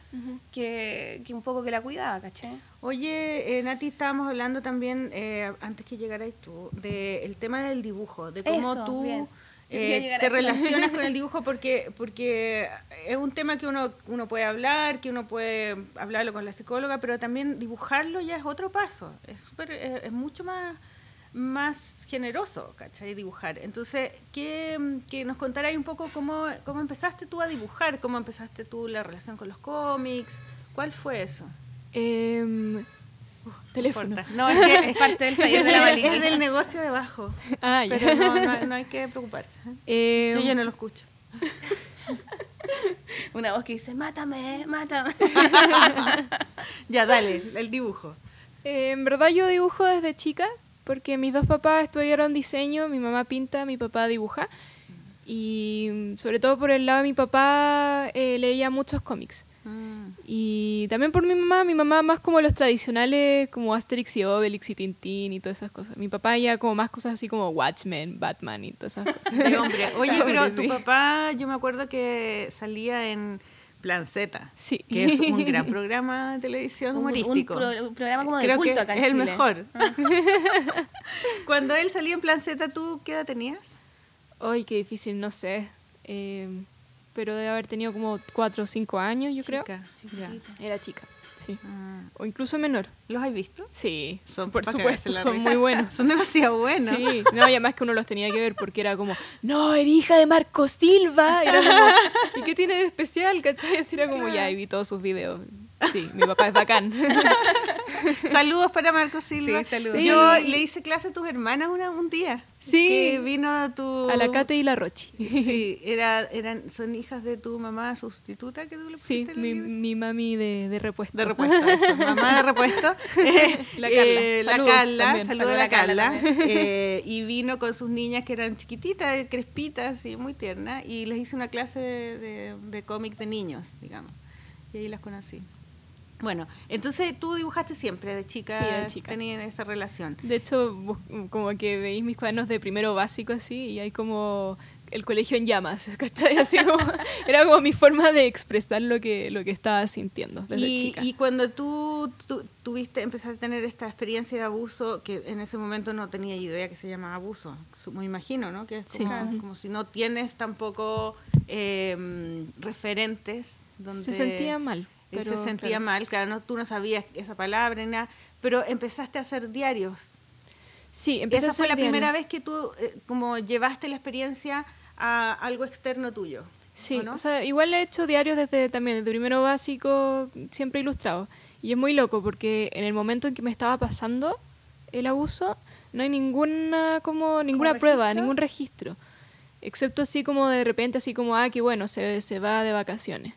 B: que, que un poco que la cuidaba, ¿cachai?
A: Oye, eh, Nati, estábamos hablando también, eh, antes que llegaras tú, del tema del dibujo, de cómo
B: Eso,
A: tú
B: bien.
A: Eh, te relacionas con el [LAUGHS] dibujo, porque, porque es un tema que uno, uno puede hablar, que uno puede hablarlo con la psicóloga, pero también dibujarlo ya es otro paso, es, súper, eh, es mucho más más generoso, ¿cachai? Dibujar. Entonces, que, que nos contaráis un poco cómo, cómo empezaste tú a dibujar, cómo empezaste tú la relación con los cómics, ¿cuál fue eso?
C: Em, teléfono.
A: No, es que
B: Es parte del taller de la [LAUGHS]
A: es del negocio debajo.
C: Ah, ya.
A: Pero no, no, no hay que preocuparse.
C: Em,
A: Yo ya no lo escucho. [LAUGHS]
B: Una voz que dice, mátame, mátame. [LAUGHS]
A: Ya, dale, el dibujo.
C: Eh, en verdad yo dibujo desde chica, porque mis dos papás estudiaron diseño, mi mamá pinta, mi papá dibuja. Y mm, sobre todo por el lado de mi papá eh, leía muchos cómics. Y también por mi mamá, mi mamá más como los tradicionales, como Asterix y Obelix y Tintín y todas esas cosas. Mi papá ya como más cosas así como Watchmen, Batman y todas esas cosas.
A: De hombre. [LAUGHS] Oye, pero tu papá, yo me acuerdo que salía en Plan Z,
C: Sí.
A: que es un [LAUGHS] gran programa de televisión
B: Un- un
A: humorístico.
B: pro- un programa como de
A: Creo
B: culto
A: que
B: acá en
A: es el mejor. [LAUGHS] Cuando él salía en Plan Z, ¿tú qué edad tenías?
C: Ay, qué difícil, no sé. Eh, pero debe haber tenido como 4 o 5 años, yo creo.
A: Chica, ya.
C: Era chica, sí.
A: Ah,
C: O incluso menor.
A: ¿Los has visto?
C: Sí,
A: Son
C: por supuesto, son
A: risa.
C: muy buenos. [LAUGHS]
A: Son demasiado buenos.
C: Sí, no, y además que uno los tenía que ver porque era como, no, eres hija de Marco Silva. Era como, [LAUGHS] ¿y qué tiene de especial? ¿Cachai? Era como, ya, y vi todos sus videos. Sí, mi papá es bacán. [LAUGHS]
A: saludos para Marco Silva.
B: Sí, saludos.
A: Yo
C: Sí.
A: le hice clase a tus hermanas una- un día.
C: Sí.
A: Que vino tu...
C: A la Kate y la Rochi.
A: Sí, [LAUGHS] era, eran, son hijas de tu mamá sustituta que tú le
C: Sí,
A: pusiste el
C: mi,
A: libro?
C: mi mami de, de repuesto.
A: De repuesto, eso, mamá de repuesto. [LAUGHS]
C: La Carla,
A: Eh, la
C: saludos
A: Carla,
C: también.
A: saludos a la
B: a Carla
A: Carla. eh, y vino con sus niñas que eran chiquititas, crespitas y muy tiernas. Y les hice una clase de, de- de cómic de niños, digamos. Y ahí las conocí. Bueno, entonces tú dibujaste siempre de chica,
C: Sí, de chica.
A: tenías esa relación.
C: De hecho, como que veis mis cuadernos de primero básico así y hay como el colegio en llamas, [LAUGHS] ¿cachai? Así como, [LAUGHS] era como mi forma de expresar lo que, lo que estaba sintiendo desde
A: Y,
C: chica.
A: y cuando tú, tú tuviste, empezaste a tener esta experiencia de abuso, que en ese momento no tenía idea que se llamaba abuso, me imagino, ¿no? Que es como, como si no tienes tampoco eh, referentes donde
C: Se sentía mal. Pero,
A: se sentía
C: claro.
A: mal, claro, no, tú no sabías esa palabra ni nada, pero empezaste a hacer diarios.
C: Sí, empecé
A: Esa
C: a
A: fue la
C: hacer
A: primera vez que tú eh, como llevaste la experiencia a algo externo tuyo.
C: Sí,
A: ¿o no?
C: o sea, igual he hecho diarios desde también, desde primero básico, siempre ilustrado. Y es muy loco porque en el momento en que me estaba pasando el abuso, no hay ninguna, como, ninguna prueba,
B: registro?
C: ningún registro. Excepto así como de repente, así como, ah, que bueno, se, se va de vacaciones.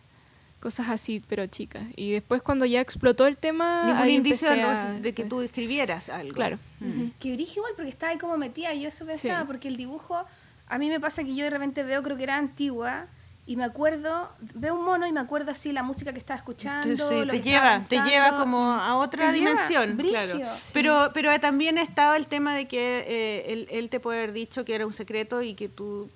C: Cosas así, pero chicas. Y después cuando ya explotó el tema...
A: Ningún indicio
C: a-
A: de que tú escribieras algo.
C: Claro.
A: Mm.
B: Que brillo igual porque estaba ahí como metida. Yo eso pensaba,
C: Sí.
B: porque el dibujo, a mí me pasa que yo de repente veo, creo que era antigua, y me acuerdo, veo un mono y me acuerdo así la música que estaba escuchando.
A: Te, sí,
B: lo
A: te
B: que
A: lleva, te lleva como a otra
B: Te lleva,
A: dimensión,
B: brigio.
A: claro.
C: Sí.
A: Pero, pero también estaba el tema de que eh, él, él te puede haber dicho que era un secreto y que tú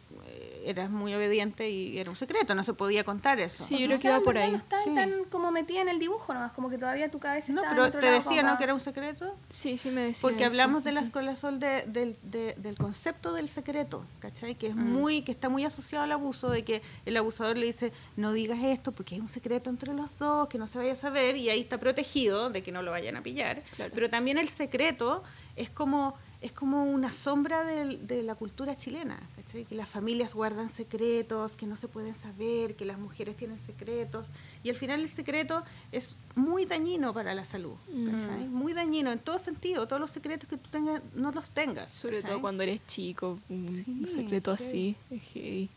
A: eras muy obediente y era un secreto, no se podía contar eso.
C: Sí, yo creo que iba por ahí.
B: No estaba
A: Sí.
B: tan como metida en el dibujo nomás, como que todavía tu cabeza
A: No,
B: en
A: pero
B: otro
A: te
B: lado
A: decía, ¿no? Que era un secreto.
C: Sí, sí me decía
A: Porque
C: eso.
A: hablamos de la Escuela Sol de- del, de- del concepto del secreto, ¿cachai? Que es muy, que está muy asociado al abuso, de que el abusador le dice, no digas esto porque hay un secreto entre los dos, que no se vaya a saber, y ahí está protegido de que no lo vayan a pillar.
C: Claro.
A: Pero también el secreto es como, es como una sombra del- de, la cultura chilena, ¿cachai? Que las familias guardan secretos, que no se pueden saber, que las mujeres tienen secretos, y al final el secreto es muy dañino para la salud, ¿cachai? Muy dañino en todo sentido, todos los secretos que tú tengas, no los tengas.
C: Sobre
A: ¿cachai?
C: todo cuando eres chico, un
A: Sí,
C: secreto
A: sí.
C: así.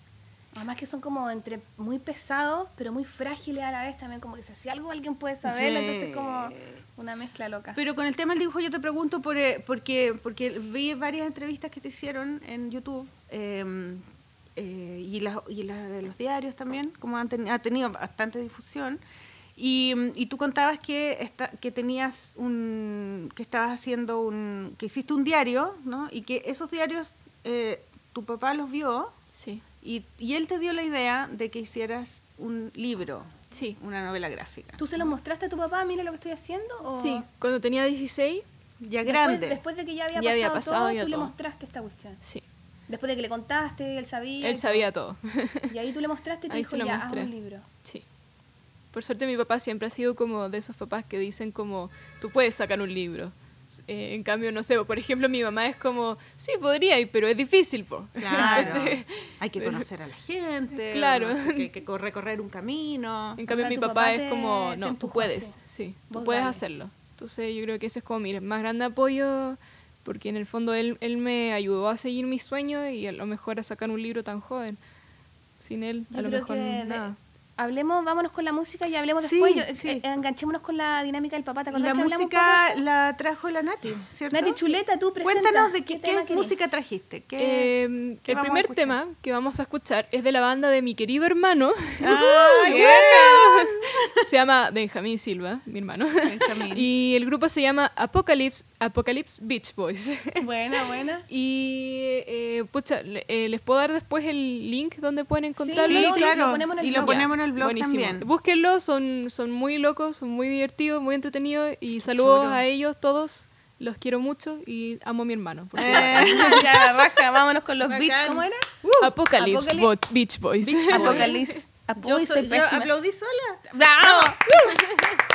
B: Además que son como entre muy pesados, pero muy frágiles a la vez también, como que si algo alguien puede saber,
A: Sí.
B: entonces como una mezcla loca.
A: Pero con el tema del dibujo yo te pregunto por, eh, porque, porque vi varias entrevistas que te hicieron en YouTube eh, eh, y las y las de los diarios también, como han teni- ha tenido bastante difusión. Y, y tú contabas que, esta- que tenías un que estabas haciendo un que hiciste un diario, ¿no? Y que esos diarios eh, tu papá los vio
C: Sí,
A: y, y él te dio la idea de que hicieras un libro,
C: sí.
A: una novela gráfica.
B: ¿Tú se lo mostraste a tu papá, mira lo que estoy haciendo? O
C: Sí, cuando tenía 16,
A: Ya
B: después,
A: grande.
B: Después de que ya había
C: Ya
B: pasado,
C: había pasado
B: todo,
C: ya
B: tú le mostraste esta cuestión.
C: sí.
B: Después de que le contaste, él sabía.
C: Él
B: y
C: sabía todo.
B: Y ahí tú le mostraste y te
C: Ahí
B: dijo,
C: se lo
B: ya, haz un libro.
C: Sí. Por suerte mi papá siempre ha sido como de esos papás que dicen como, tú puedes sacar un libro. Eh, en cambio, no sé, por ejemplo, mi mamá es como, sí, podría, ir, pero es difícil, po.
A: Claro.
C: Entonces,
A: hay que conocer a la gente, [LAUGHS]
C: Claro.
A: hay que, que cor- recorrer un camino.
C: en cambio
B: sea,
C: mi papá,
B: papá
C: es como, no, tú puedes, sí, tú puedes
B: dale.
C: hacerlo. Entonces yo creo que ese es como mi más grande apoyo, porque en el fondo él, él me ayudó a seguir mis sueños y a lo mejor a sacar un libro tan joven. Sin él,
B: Yo
C: a lo mejor
B: que de-
C: nada.
B: Hablemos, vámonos con la música y hablemos
A: Sí,
B: después. Yo-
A: sí.
B: eh, enganchémonos con la dinámica del papá. ¿Te acordás
A: La
B: que
A: música la trajo la Nati, ¿cierto?
B: Nati Chuleta, tú presenta.
A: Cuéntanos de qué, música trajiste. ¿Qué,
C: Eh,
A: qué
C: el primer tema que vamos a escuchar es de la banda de mi querido hermano. [LAUGHS]
A: ¡Ay,
C: se llama Benjamín Silva, mi hermano.
A: Benjamín. [LAUGHS]
C: y el grupo se llama Apocalypse, Apocalypse Beach Boys. [LAUGHS]
B: Buena, buena.
C: y, eh, pucha, eh, les puedo dar después el link donde pueden encontrarlo.
A: Sí,
B: lo-
A: claro.
B: lo ponemos en el
A: y lo
B: blog.
A: ponemos en el blog
C: Buenísimo.
A: también.
C: Búsquenlo, son, son muy locos, son muy divertidos, muy entretenidos. Y saludos a ellos todos. Los quiero mucho y amo a mi hermano. porque-
A: Eh, [LAUGHS]
B: ya, raja, vámonos con los
A: Bacán.
B: beats. ¿Cómo era?
C: Apocalypse
B: Apocalypse-
C: Bo- Beach Boys.
A: Beach [LAUGHS] Boys.
B: Apocalipsis.
A: yo,
B: Uy,
A: soy-
B: soy
A: yo aplaudí sola.
B: ¡Bravo!
D: Apocalypse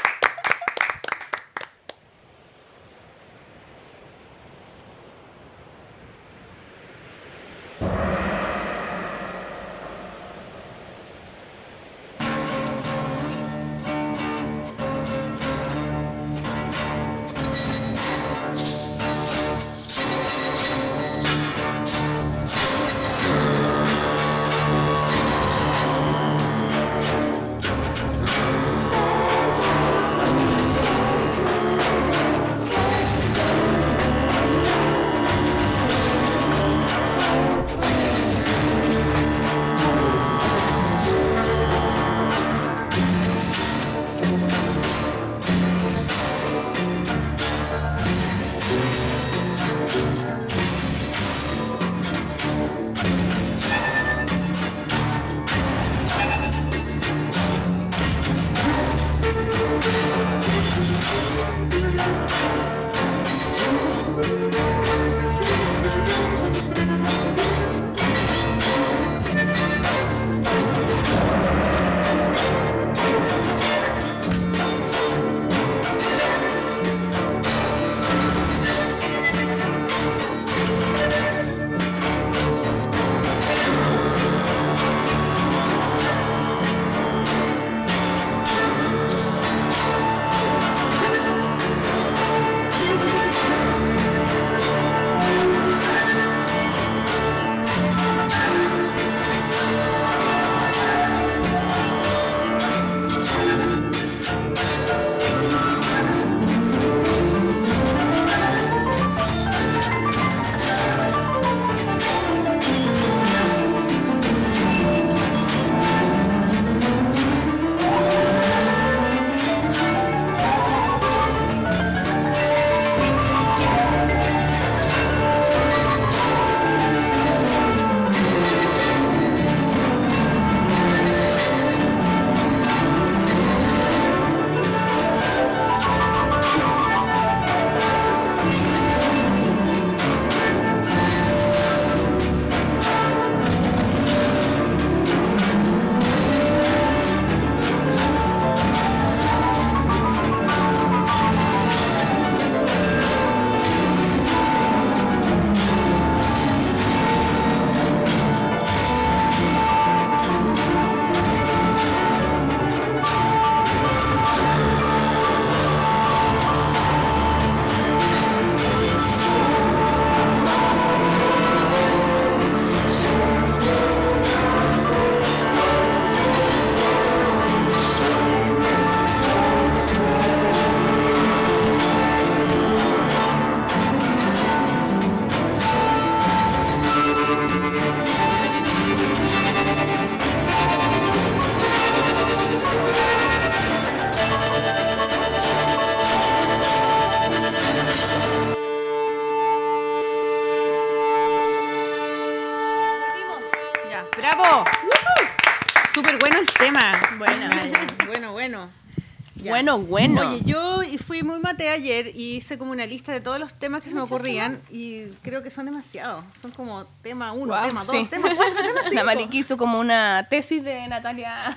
A: Bueno,
B: bueno.
A: Oye, yo y fui muy mate ayer y hice como una lista de todos los temas que se me ocurrían y creo que son demasiados. Son como tema uno, tema dos, tema cuatro, tema cinco. [LAUGHS]
B: La Maliki hizo como una tesis de Natalia. [LAUGHS]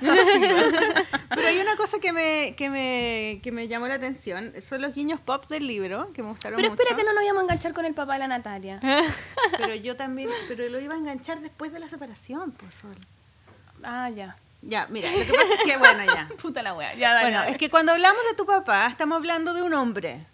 A: Pero hay una cosa que me, que, me, que me llamó la atención. Son los guiños pop del libro, que me gustaron
B: Pero
A: mucho.
B: espérate, no nos íbamos a enganchar con el papá de la Natalia.
A: Pero yo también, pero lo iba a enganchar después de la separación, pues Sol.
B: Ah, ya.
A: Ya, mira, lo que pasa es que, [LAUGHS] bueno, ya.
B: Puta la wea. Ya, dale.
A: Bueno,
B: dale.
A: es que cuando hablamos de tu papá, estamos hablando de un hombre.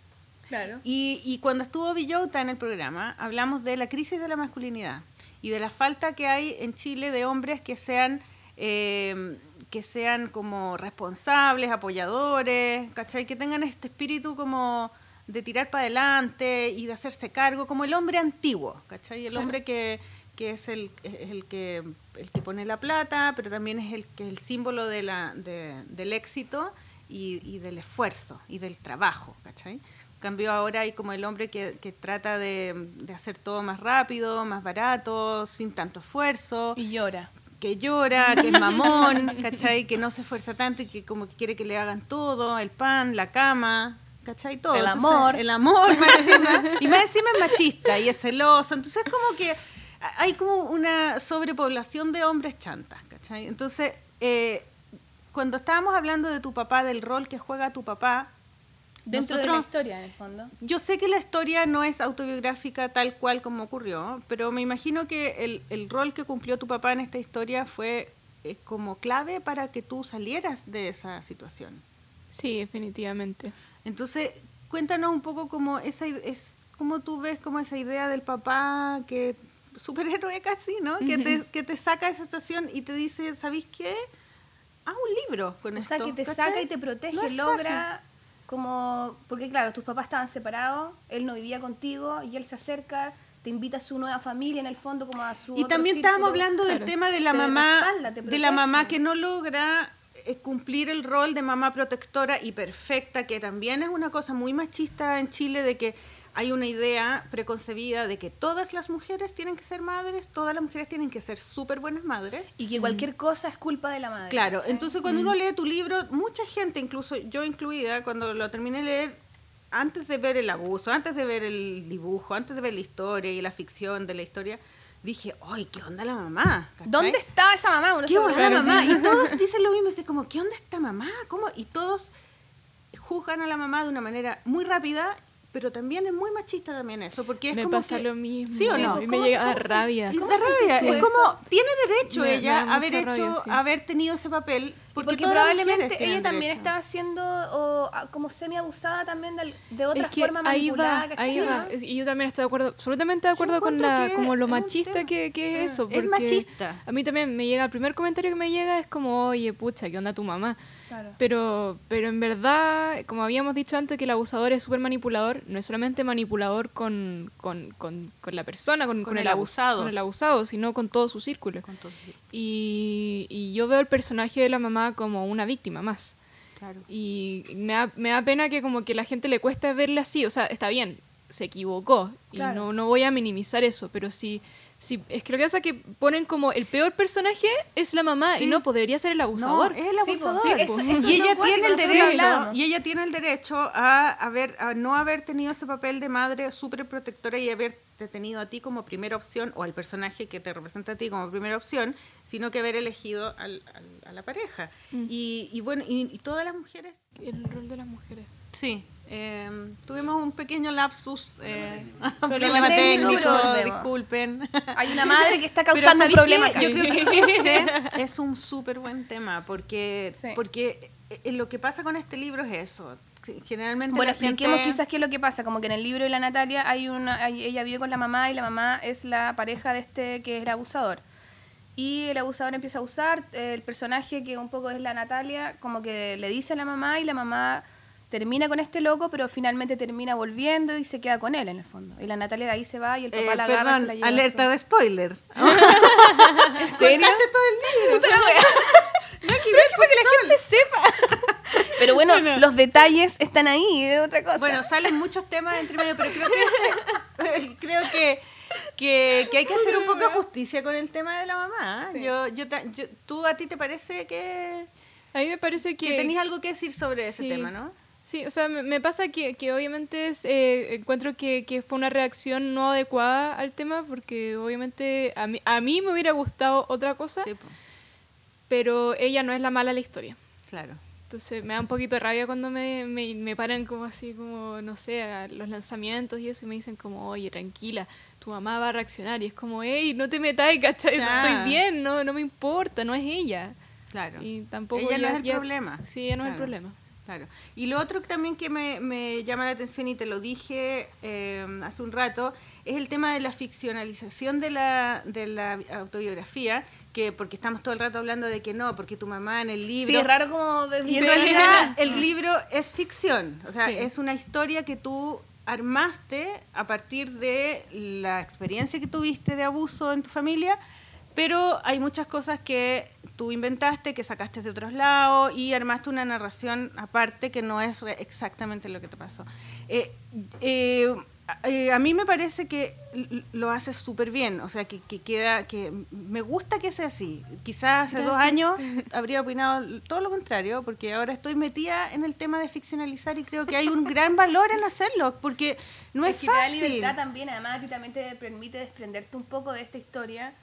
B: Claro.
A: Y, y cuando estuvo Villota en el programa, hablamos de la crisis de la masculinidad y de la falta que hay en Chile de hombres que sean, eh, que sean como responsables, apoyadores, ¿cachai? Que tengan este espíritu como de tirar para adelante y de hacerse cargo, como el hombre antiguo, ¿cachai? El hombre que, que es, el, el, que, el que pone la plata, pero también es el que es el símbolo de la, de- del éxito y, y del esfuerzo y del trabajo, ¿cachai? En cambio ahora hay como el hombre que, que trata de, de hacer todo más rápido, más barato, sin tanto esfuerzo,
B: Y llora.
A: que llora, que es mamón, [LAUGHS] ¿cachai? Que no se esfuerza tanto y que como que quiere que le hagan todo, el pan, la cama, ¿cachai? Todo.
B: El
A: Entonces,
B: amor.
A: el amor, más encima, y más encima es machista y es celoso. Entonces como que hay como una sobrepoblación de hombres chantas, ¿cachai? Entonces, eh, cuando estábamos hablando de tu papá, del rol que juega tu papá,
B: Dentro de la historia, en el fondo.
A: yo sé que la historia no es autobiográfica tal cual como ocurrió, pero me imagino que el, el rol que cumplió tu papá en esta historia fue eh, como clave para que tú salieras de esa situación.
C: Sí, definitivamente.
A: Entonces, cuéntanos un poco cómo esa es cómo tú ves como esa idea del papá que superhéroe casi, ¿no? Que te que te saca de esa situación y te dice, ¿sabéis qué? Haz un libro con
B: O
A: esto.
B: sea, que te
A: ¿cachai?
B: saca y te protege,
A: No
B: logra como... Porque claro, tus papás estaban separados, él no vivía contigo y él se acerca, te invita a su nueva familia en el fondo, como a su
A: Y
B: otro
A: también
B: círculo.
A: estábamos hablando del tema de la
B: Te
A: mamá,
B: respalda,
A: de la mamá que no logra eh, cumplir el rol de mamá protectora y perfecta, que también es una cosa muy machista en Chile de que hay una idea preconcebida de que todas las mujeres tienen que ser madres, todas las mujeres tienen que ser súper buenas madres.
B: Y que cualquier cosa es culpa de la madre.
A: Claro, entonces cuando uno lee tu libro, mucha gente, incluso yo incluida, cuando lo terminé de leer, antes de ver el abuso, antes de ver el dibujo, antes de ver la historia y la ficción de la historia, dije, ¡ay, qué onda la mamá! ¿cachai?
B: ¿Dónde estaba esa mamá? Uno
A: ¿Qué onda la mamá? Y todos [LAUGHS] dicen lo mismo, dicen como, ¿qué onda esta mamá? ¿Cómo? Y todos juzgan a la mamá de una manera muy rápida, pero también es muy machista también eso, porque es
C: me
A: como
C: pasa
A: que-
C: lo mismo.
A: ¿Sí o no?
C: a mí me
A: ¿Cómo-
C: llega a rabia.
A: y da
B: ¿Cómo se
A: rabia. Es como, tiene derecho
C: Me- me
A: ella
C: da
A: haber hecho,
C: rabia, sí.
A: haber tenido ese papel, porque,
B: probablemente ella también
A: derecho.
B: estaba siendo o, como semi abusada también de, de otra
C: es que
B: forma
C: ahí
B: manipulada,
C: va,
B: ¿cachai?
C: ahí va. Es- Y yo también estoy de acuerdo, absolutamente de acuerdo con la, como lo machista que, que es eso.
A: Es machista.
C: A mí también me llega, el primer comentario que me llega es como, oye, pucha, ¿qué onda tu mamá?
B: Claro.
C: Pero, pero en verdad, como habíamos dicho antes, que el abusador es súper manipulador, no es solamente manipulador con, con, con, con la persona, con,
A: el
C: abus-
A: abusado.
C: con el abusado, sino con todo su círculo. Y, y yo veo el personaje de la mamá como una víctima más.
A: claro.
C: Y me da, me da pena que como que la gente le cuesta verle así. O sea, está bien, se equivocó. Y no, no voy a minimizar eso. Pero sí, sí, es que lo que pasa es que ponen como el peor personaje es la mamá
A: Sí.
C: y no podría ser el
A: No,
C: abusador.
A: es el
B: Sí, pues,
A: abusador.
B: sí, eso- eso
A: y ella tiene el derecho, y ella tiene el derecho a haber, a no haber tenido ese papel de madre súper protectora y haberte tenido a ti como primera opción, o al personaje que te representa a ti como primera opción, sino que haber elegido al- al- a la pareja.
C: Mm.
A: Y, y bueno, y, y todas las mujeres
C: El rol de las mujeres.
A: Sí, eh, tuvimos un pequeño lapsus, eh, [LAUGHS]
B: Problema
A: problema
B: técnico,
A: técnico,
B: pero volvemos.
A: disculpen. [LAUGHS]
B: Hay una madre que está causando un
A: ¿sabéis
B: problema. acá.
A: Yo creo que ese [LAUGHS] es un súper buen tema, porque,
B: Sí.
A: porque eh, lo que pasa con este libro es eso. Generalmente
B: Bueno,
A: gente-
B: expliquemos quizás qué es lo que pasa. Como que en el libro de la Natalia hay una, hay- ella vive con la mamá y la mamá es la pareja de este que era abusador. Y el abusador empieza a usar, eh, el personaje que un poco es la Natalia, como que le dice a la mamá y la mamá termina con este loco, pero finalmente termina volviendo y se queda con él en el fondo. Y la Natalia de ahí se va y el papá
A: Eh,
B: la agarra y se
A: perdón,
B: la lleva.
A: alerta
B: su-
A: de spoiler. [LAUGHS]
B: ¿En serio?
A: Todo el libro.
B: Puta la wea. [LAUGHS]
A: No hay que ver
B: para que la gente sepa. [LAUGHS] Pero bueno,
A: Bueno.
B: los detalles están ahí, es otra cosa.
A: Bueno, salen muchos temas entre medio, pero creo que ese- creo que, que, que hay que hacer un poco de justicia con el tema de la mamá.
B: Sí.
A: Yo, yo, ta- yo- ¿Tú a ti te parece que,
C: A mí me parece
A: que
C: que...
A: tenías algo que decir sobre ese tema, no?
C: Sí, o sea, me, pasa que, que obviamente es, eh, encuentro que, que fue una reacción no adecuada al tema porque obviamente a mí, a mí me hubiera gustado otra cosa,
A: Sí,
C: pero ella no es la mala de la historia.
A: claro.
C: Entonces me da un poquito de rabia cuando me, me, me paran como así, como, no sé, a los lanzamientos y eso, y me dicen como, oye, tranquila, tu mamá va a reaccionar. Y es como, hey, no te metas, ¿cachai?
A: Claro.
C: Estoy bien, no, no me importa, no es ella.
A: Claro.
C: Y tampoco
A: Ella no
C: ya-
A: es el
C: ya-
A: problema.
C: Sí, ella no es el
A: Claro.
C: problema.
A: Claro. Y lo otro que también que me, me llama la atención y te lo dije eh, hace un rato es el tema de la ficcionalización de la, de la autobiografía, que porque estamos todo el rato hablando de que no, porque tu mamá en el libro...
B: Sí, es raro como... de-
A: Y en realidad el libro es ficción, o sea,
C: Sí.
A: es una historia que tú armaste a partir de la experiencia que tuviste de abuso en tu familia, pero hay muchas cosas que tú inventaste, que sacaste de otros lados y armaste una narración aparte que no es exactamente lo que te pasó. Eh, eh, eh, a mí me parece que lo haces súper bien, o sea, que, que queda, que me gusta que sea así. Quizás hace dos años [LAUGHS] habría opinado todo lo contrario, porque ahora estoy metida en el tema de ficcionalizar y creo que hay un gran valor en hacerlo, porque no es,
B: que te da
A: fácil.
B: libertad también, además a ti también te permite desprenderte un poco de esta historia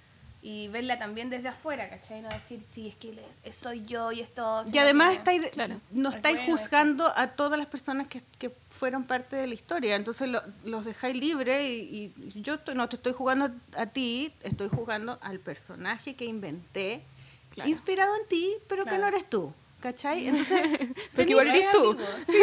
B: y verla también desde afuera, ¿cachai? No decir, sí, es que es- soy yo y esto...
A: Y además estáis,
C: Claro.
A: no
B: Es
A: estáis juzgando a todas las personas que, que fueron parte de la historia, entonces lo- los dejáis libres y, y yo estoy- no te estoy jugando a ti, estoy jugando al personaje que inventé,
C: Claro.
A: inspirado en ti, pero que no eres tú, ¿cachai? Entonces, [LAUGHS] [LAUGHS]
C: Porque igual eres tú.
B: sí.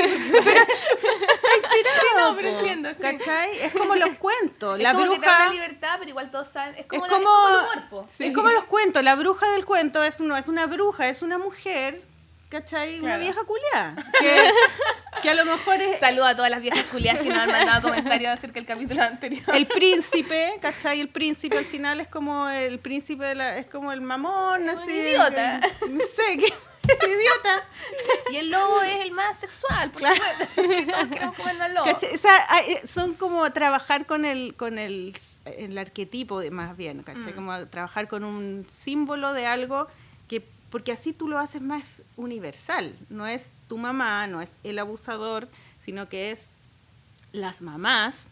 B: Sí, no, pero
A: po,
B: entiendo, sí.
A: ¿cachai? Es como los cuentos,
B: Es
A: la
B: como que te da
A: bruja...
B: una libertad, pero igual todos saben... Es como,
A: es
B: la-
A: como,
B: es como el cuerpo.
C: Sí.
A: es como los cuentos, la bruja del cuento es no es una bruja, es una mujer, ¿cachai? Una vieja culiada. Que, que a lo mejor es
B: Saludo a todas las viejas culiadas que nos han mandado comentarios acerca del capítulo anterior.
A: el príncipe, ¿cachai? El príncipe al final es como el príncipe de la, es como el mamón, así.
B: idiota.
A: que- no sé, que el [LAUGHS] idiota.
B: Y el lobo es el más sexual, porque todos comernos al lobo.
A: O sea, hay- son como trabajar con el, con el, el arquetipo más bien, ¿cachai?
B: Mm.
A: Como trabajar con un símbolo de algo que, porque así tú lo haces más universal. No es tu mamá, no es el abusador, sino que es las mamás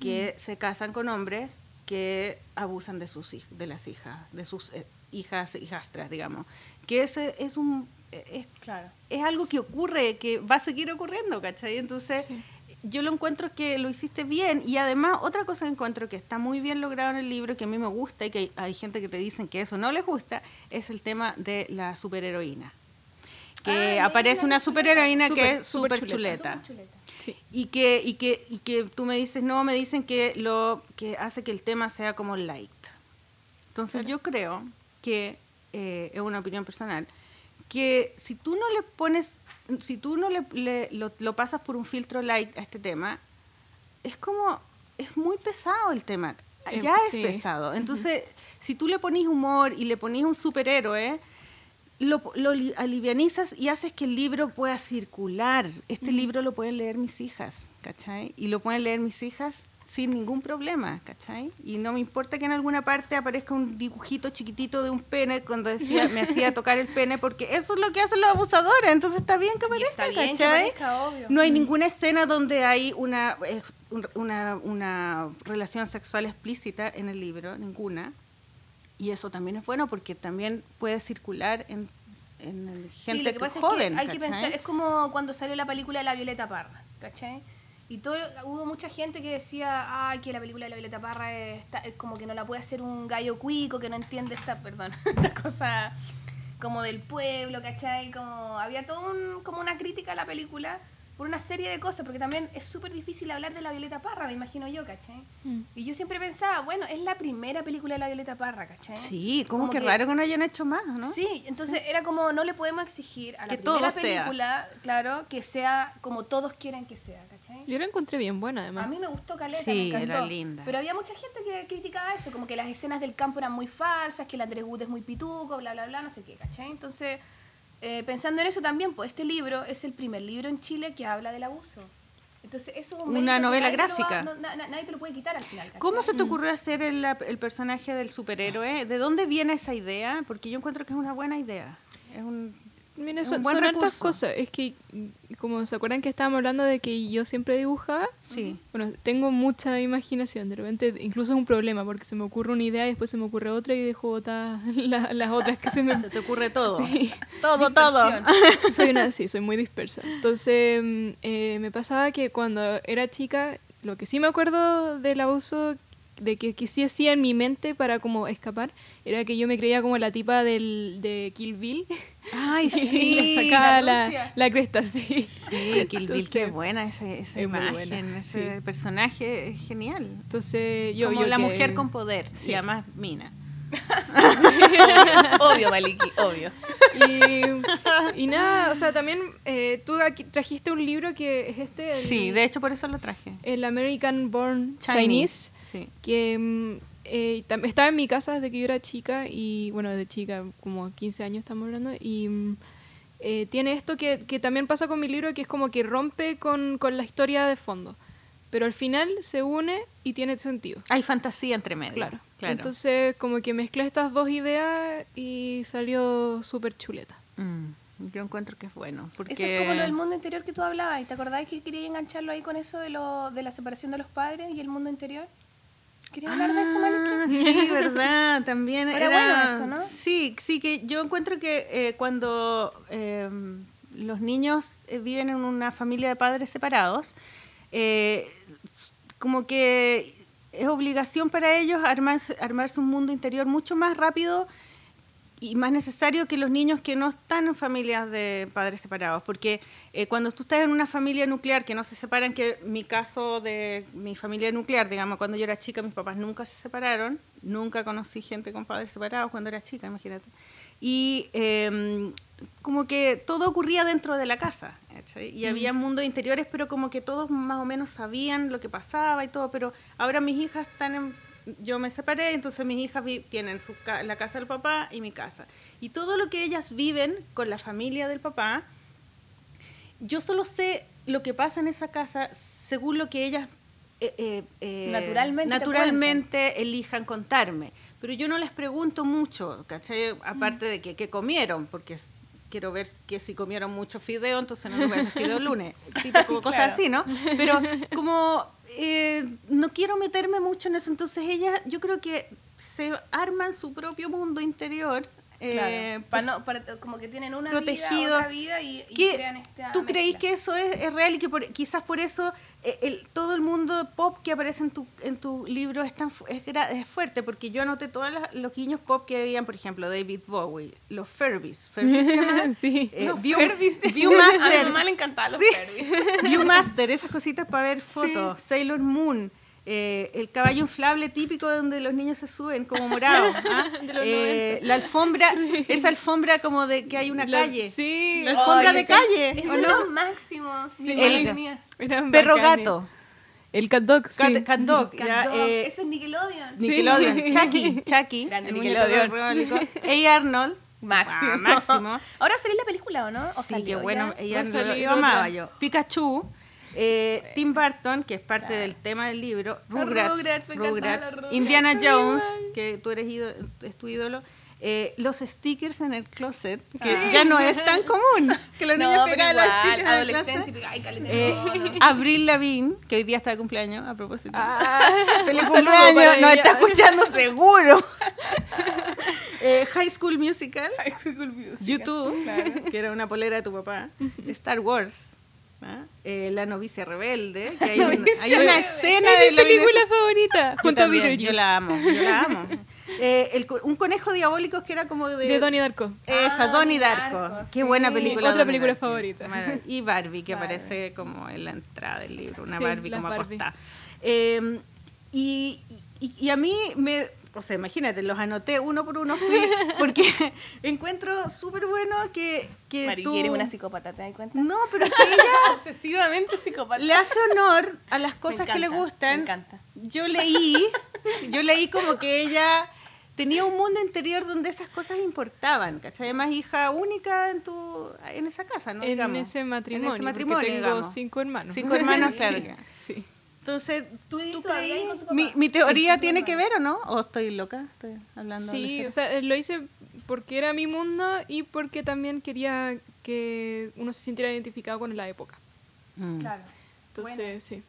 A: que se casan con hombres que abusan de sus de las hijas, de sus eh, hijas, hijastras, digamos. Que ese es un eh, es
B: Claro.
A: es algo que ocurre, que va a seguir ocurriendo, ¿cachai? Entonces,
C: Sí.
A: yo lo encuentro que lo hiciste bien y además otra cosa que encuentro que está muy bien logrado en el libro, que a mí me gusta y que hay, hay gente que te dicen que eso no les gusta, es el tema de la superheroína. Que aparece una superheroína
C: Súper,
A: que es
C: súper chuleta. Sí.
A: Y que, y, que, y que tú me dices, no, me dicen que lo que hace que el tema sea como light. Entonces
C: Claro.
A: yo creo que, eh, es una opinión personal, que si tú no le pones, si tú no le, le- lo, lo pasas por un filtro light a este tema, es como, es muy pesado el tema.
C: Eh,
A: Ya
C: sí.
A: es pesado. Entonces, si tú le pones humor y le pones un superhéroe, lo, lo li- alivianizas y haces que el libro pueda circular. Este libro lo pueden leer mis hijas, ¿cachai? Y lo pueden leer mis hijas sin ningún problema, ¿cachai? Y no me importa que en alguna parte aparezca un dibujito chiquitito de un pene cuando decía, me [LAUGHS] hacía tocar el pene, porque eso es lo que hacen los abusadores, entonces está bien que aparezca,
B: bien que
A: ¿cachai?
B: aparezca, obvio.
A: No hay ninguna escena donde hay una, eh, un- una, una relación sexual explícita en el libro, ninguna. Y eso también es bueno porque también puede circular en, en el
B: Sí,
A: gente
B: lo que
A: que
B: pasa
A: joven.
B: es que hay que pensar, es como cuando salió la película de la Violeta Parra, ¿cachai? Y todo, hubo mucha gente que decía, ay, que la película de la Violeta Parra es, es como que no la puede hacer un gallo cuico que no entiende esta, perdón, [LAUGHS] esta cosa como del pueblo, ¿cachai? Como había todo un, como una crítica a la película por una serie de cosas, porque también es súper difícil hablar de la Violeta Parra, me imagino yo, ¿cachai?
C: Mm.
B: Y yo siempre pensaba, bueno, es la primera película de la Violeta Parra, ¿cachai?
A: Sí, como,
B: Como
A: que,
B: que-
A: raro que no hayan hecho más, ¿no?
B: Sí, entonces era como no le podemos exigir a la
A: Que
B: primera
A: sea.
B: película, claro, que sea como todos quieren que sea, ¿cachai?
C: Yo la encontré bien buena,
B: A
C: además.
B: mí me gustó Caleta,
A: Sí,
B: me encantó.
A: era linda.
B: Pero había mucha gente que criticaba eso, como que las escenas del campo eran muy falsas, que el Andrés Wood es muy pituco, bla, bla, bla, no sé qué, ¿cachai? Entonces, eh, pensando en eso también, pues este libro es el primer libro en Chile que habla del abuso. Entonces, eso es un
A: Una novela
B: nadie te lo va-
A: gráfica.
B: no- na- na- nadie te lo puede quitar al final. ¿cachai?
A: ¿Cómo se te ocurrió hacer el, el personaje del superhéroe? ¿De dónde viene esa idea? Porque yo encuentro que es una buena idea. Es un,
C: Mira, son, son hartas cosas. Es que, como se acuerdan que estábamos hablando de que yo siempre dibujaba,
A: sí.
C: bueno, tengo mucha imaginación. De repente, incluso es un problema porque se me ocurre una idea y después se me ocurre otra y dejo botadas [LAUGHS] la- las otras que se me. [LAUGHS]
A: Se te ocurre todo.
C: Sí.
A: Todo, todo.
C: Soy una, [LAUGHS] sí, soy muy dispersa. Entonces, mm, eh, me pasaba que cuando era chica, lo que sí me acuerdo del abuso de que, que sí hacía en mi mente para como escapar, era que yo me creía como la tipa del, de Kill Bill.
A: Ay, [LAUGHS] sí.
C: le sacaba
B: la
C: la, cresta, sí.
A: Sí, Kill Bill, qué buena ese, esa
C: es
A: imagen,
C: buena,
A: ese personaje es genial.
C: Entonces, yo...
A: Como
C: yo
A: la
C: que-
A: mujer con poder,
C: Sí.
A: y además mina. [LAUGHS]
B: obvio, Maliki, obvio.
C: Y, y nada, o sea, también eh, tú aquí trajiste un libro que es este, el,
A: Sí, de hecho por eso lo traje.
C: el American Born
A: Chinese.
C: Chinese
A: Sí.
C: que mm, eh, estaba en mi casa desde que yo era chica y bueno, de chica, como 15 años estamos hablando, y mm, eh, tiene esto que, que también pasa con mi libro, que es como que rompe con, con la historia de fondo, pero al final se une y tiene sentido.
A: Hay fantasía entre medio.
C: Claro.
A: claro.
C: Entonces, como que mezclé estas dos ideas y salió súper chuleta.
A: Mm, yo encuentro que es bueno. Porque...
B: Eso es como lo del mundo interior que tú hablabas. ¿Y te acordás que quería engancharlo ahí con eso de, lo, de la separación de los padres y el mundo interior? ¿Querías hablar de eso,
A: Ah,
B: Maliki?
A: Sí, verdad, también
B: Era
A: era,
B: bueno eso, ¿no?
A: Sí, sí, que yo encuentro que eh, cuando eh, los niños eh, viven en una familia de padres separados, eh, como que es obligación para ellos armarse, armarse un mundo interior mucho más rápido y más necesario que los niños que no están en familias de padres separados, porque eh, cuando tú estás en una familia nuclear que no se separan, que mi caso de mi familia nuclear, digamos, cuando yo era chica mis papás nunca se separaron, nunca conocí gente con padres separados cuando era chica, imagínate, y eh, como que todo ocurría dentro de la casa, y había mundos interiores, pero como que todos más o menos sabían lo que pasaba y todo, pero ahora mis hijas están en yo me separé, entonces mis hijas tienen su ca- la casa del papá y mi casa. Y todo lo que ellas viven con la familia del papá, yo solo sé lo que pasa en esa casa según lo que ellas eh, eh, eh,
B: Naturalmente te
A: naturalmente elijan contarme. Pero yo no les pregunto mucho, ¿cachai? Aparte de que, qué comieron, porque quiero ver que si comieron mucho fideo, entonces no les voy a hacer fideo el lunes. [LAUGHS] Tipo, como cosas
B: Claro.
A: así, ¿no? [LAUGHS] Pero como eh, no quiero meterme mucho en eso, entonces ellas, yo creo que se arman su propio mundo interior. Eh,
B: Claro, pa' no- para- como que tienen una
A: protegido.
B: vida, otra vida y, y
A: ¿Qué-
B: crean esta
A: ¿Tú creéis
B: mezcla.
A: que eso es, es real y que por- quizás por eso eh, el, todo el mundo pop que aparece en tu, en tu libro es, tan, es, es fuerte? Porque yo anoté todos las- los guiños pop que veían, por ejemplo, David Bowie, los Furbies. ¿Furbies [LAUGHS]
C: sí.
A: Eh,
B: Los
A: View-
B: Furbies. [LAUGHS] A mi
A: Viewmaster.
B: mamá le encantaban los
A: Sí.
B: Furbies. [LAUGHS]
A: Viewmaster, esas cositas para ver fotos. Sailor Moon. Eh, el caballo inflable típico donde los niños se suben como morado. [LAUGHS] ¿ah? Eh, la alfombra, [LAUGHS] esa alfombra como de que hay una
C: La-
A: calle.
C: Sí.
A: La alfombra
B: Ay,
A: de
B: eso-
A: calle.
B: Eso
A: ¿o
B: es
A: no?
B: lo máximo. Sí,
C: Sí.
A: El- Perro gato.
C: El cat dog, sí.
A: Cat, cat dog, ya,
B: Dog.
A: eh,
B: Eso es Nickelodeon.
C: Sí.
A: Nickelodeon. Chucky. [LAUGHS] Chucky.
B: Grande
A: el
B: Nickelodeon.
A: A. Arnold.
B: Máximo.
A: Ah, máximo.
B: Ahora salió la película, ¿o no? ¿O
A: sí,
B: salió
A: qué bueno.
B: ya?
C: Va
A: Arnold, lo-
C: salir
A: amaba yo. Pikachu. Eh, Tim Burton, que es parte del tema del libro. Rugrats.
B: Rugrats.
A: Indiana Jones, que tú eres ido- es tu ídolo. eh, los stickers en el closet, que
B: Sí.
A: ya no es tan común que los
B: No,
A: niños pegaban los stickers en el closet.
B: caleta,
A: Eh, Lavigne, que hoy día está de cumpleaños, a propósito.
C: Ah, [LAUGHS]
A: Feliz cumpleaños, nos está escuchando seguro. [LAUGHS] Eh, High School Musical,
B: High School Musical.
A: YouTube,
B: Claro.
A: que era una polera de tu papá, Star Wars, ¿ah? Eh, La novicia rebelde, que [LAUGHS] hay, un-
B: Novicia
A: hay una
B: rebelde.
A: escena
C: Es
A: de
C: mi
A: la
C: película favorita. Junto a
A: también,
C: Beetlejuice.
A: Yo la amo, yo la amo. [LAUGHS] Eh, el un conejo diabólico que era como de...
C: De Donnie Darko.
A: Esa,
B: Ah,
A: Donnie Darko.
B: Darko,
A: Qué
B: sí.
A: buena película.
C: Otra
A: Donnie
C: película
A: Darko.
C: favorita.
A: Y Barbie, que
B: Barbie.
A: aparece como en la entrada del libro, una
C: Sí,
A: Barbie como. Eh, y, y- y a mí me... O sea, imagínate, los anoté uno por uno, fui, [LAUGHS] porque [LAUGHS] encuentro súper bueno que, que
B: Mari,
A: tú...
B: eres una psicópata, ¿te das cuenta?
A: No, pero es que ella [LAUGHS]
B: Obsesivamente psicópata.
A: le hace honor a las cosas que le gustan.
B: Me encanta.
A: Yo leí, yo leí como que ella tenía un mundo interior donde esas cosas importaban, ¿cachai? Además, hija única en tu en esa casa, ¿no?
C: En
A: Digamos.
C: ese matrimonio.
A: En ese matrimonio,
C: porque tengo
A: digamos.
C: cinco hermanos.
A: Cinco hermanos, claro.
C: Sí.
A: Entonces,
B: ¿Tú
A: ¿tú, creí-
B: con tu papá?
A: mi, mi teoría
B: Sí,
A: tiene que ver o no? ¿O estoy loca? Estoy hablando de
C: Sí, o sea, eh, lo hice porque era mi mundo y porque también quería que uno se sintiera identificado con la época.
A: Mm.
B: Claro.
C: Entonces,
B: Bueno.
C: sí.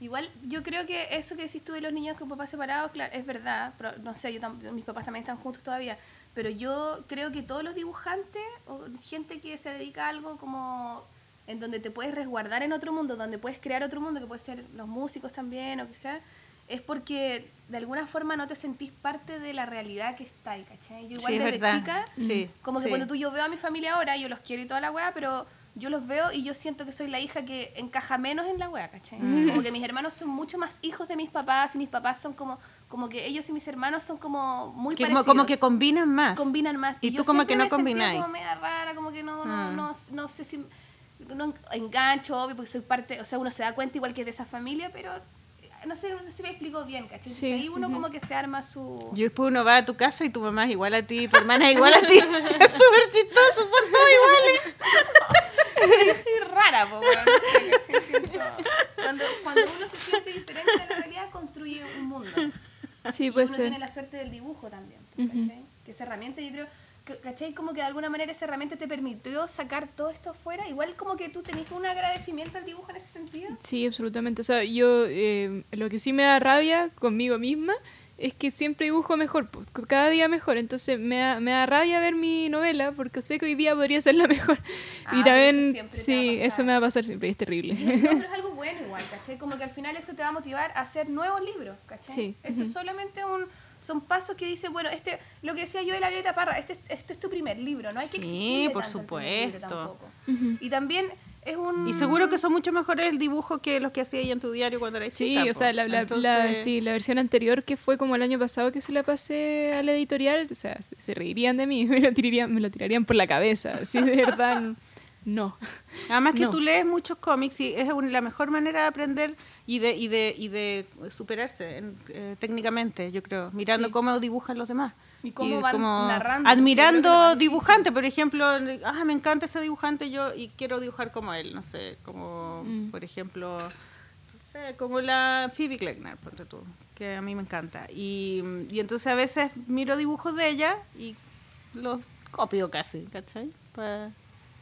B: Igual, yo creo que eso que decís tú de los niños con papás separados, claro, es verdad. Pero, no sé, yo mis papás también están juntos todavía. Pero yo creo que todos los dibujantes o gente que se dedica a algo como en donde te puedes resguardar en otro mundo, donde puedes crear otro mundo, que puede ser los músicos también o que sea, es porque de alguna forma no te sentís parte de la realidad que está ahí, ¿cachai? Yo igual
A: Sí,
B: desde
A: verdad.
B: chica,
A: Sí,
B: como que
A: sí.
B: cuando tú yo veo a mi familia ahora, yo los quiero y toda la weá, pero yo los veo y yo siento que soy la hija que encaja menos en la weá, ¿cachai?
A: Mm.
B: Como que mis hermanos son mucho más hijos de mis papás y mis papás son como, como que ellos y mis hermanos son como muy
A: Que como,
B: parecidos.
A: como que combinan más.
B: combinan más.
A: Y tú como que no combináis.
B: como media rara, como que no, no,
A: Mm.
B: no, no sé si no en- engancho, obvio, porque soy parte, o sea, uno se da cuenta igual que es de esa familia, pero eh, no sé, no sé si me explico bien, ¿cachai?
C: Sí,
B: ahí uno como que se arma su...
A: Y después uno va a tu casa y tu mamá es igual a ti, tu hermana es igual a ti. [LAUGHS] Es súper chistoso, son todos iguales. [LAUGHS]
B: soy rara, po, Cuando, cuando uno se siente diferente de la realidad, construye un mundo.
C: Sí,
B: y
C: puede
B: uno
C: ser.
B: tiene la suerte del dibujo también, pues. ¿cachai? Que esa herramienta, yo creo, ¿cachai? Como que de alguna manera esa herramienta te permitió sacar todo esto fuera. Igual como que tú tenés un agradecimiento al dibujo en ese sentido.
C: Sí, absolutamente. O sea, yo eh, lo que sí me da rabia conmigo misma es que siempre dibujo mejor, pues, cada día mejor. Entonces me da, me da rabia ver mi novela porque sé que hoy día podría ser la mejor.
B: Ah,
C: y
B: eso
C: también, sí, eso me va a pasar siempre y es terrible.
B: No, pero [LAUGHS] es algo bueno igual, ¿cachai? Como que al final eso te va a motivar a hacer nuevos libros, ¿cachai?
C: Sí,
B: Eso es
C: ujú.
B: solamente un... Son pasos que dicen, bueno, este, lo que decía yo de la Violeta Parra, este, este es tu primer libro, no hay que
A: Sí, por
B: tanto
A: supuesto.
B: tampoco.
C: Ujú.
B: Y también es un...
A: Y seguro que son mucho mejores el dibujo que los que hacía ella en tu diario cuando eras
C: Sí, o sea, la, la, la-
A: Entonces,
C: sí, la versión anterior que fue como el año pasado que se la pasé a la editorial, o sea, se, se reirían de mí, [LAUGHS] me lo, tirarían, me lo tirarían por la cabeza, así de verdad, no.
A: Además que
C: No.
A: tú lees muchos cómics y es un- la mejor manera de aprender y de, y de, y de superarse en- eh, técnicamente, yo creo, mirando
C: Sí.
A: cómo dibujan los demás.
B: Y cómo van narrando, es lo
A: admirando dibujantes, por ejemplo, ah, me encanta ese dibujante yo y quiero dibujar como él, no sé, como
C: Mm.
A: por ejemplo, no sé, como la Phoebe Kleckner, ponte tú, que a mí me encanta. Y, y entonces a veces miro dibujos de ella y los copio casi, ¿cachai?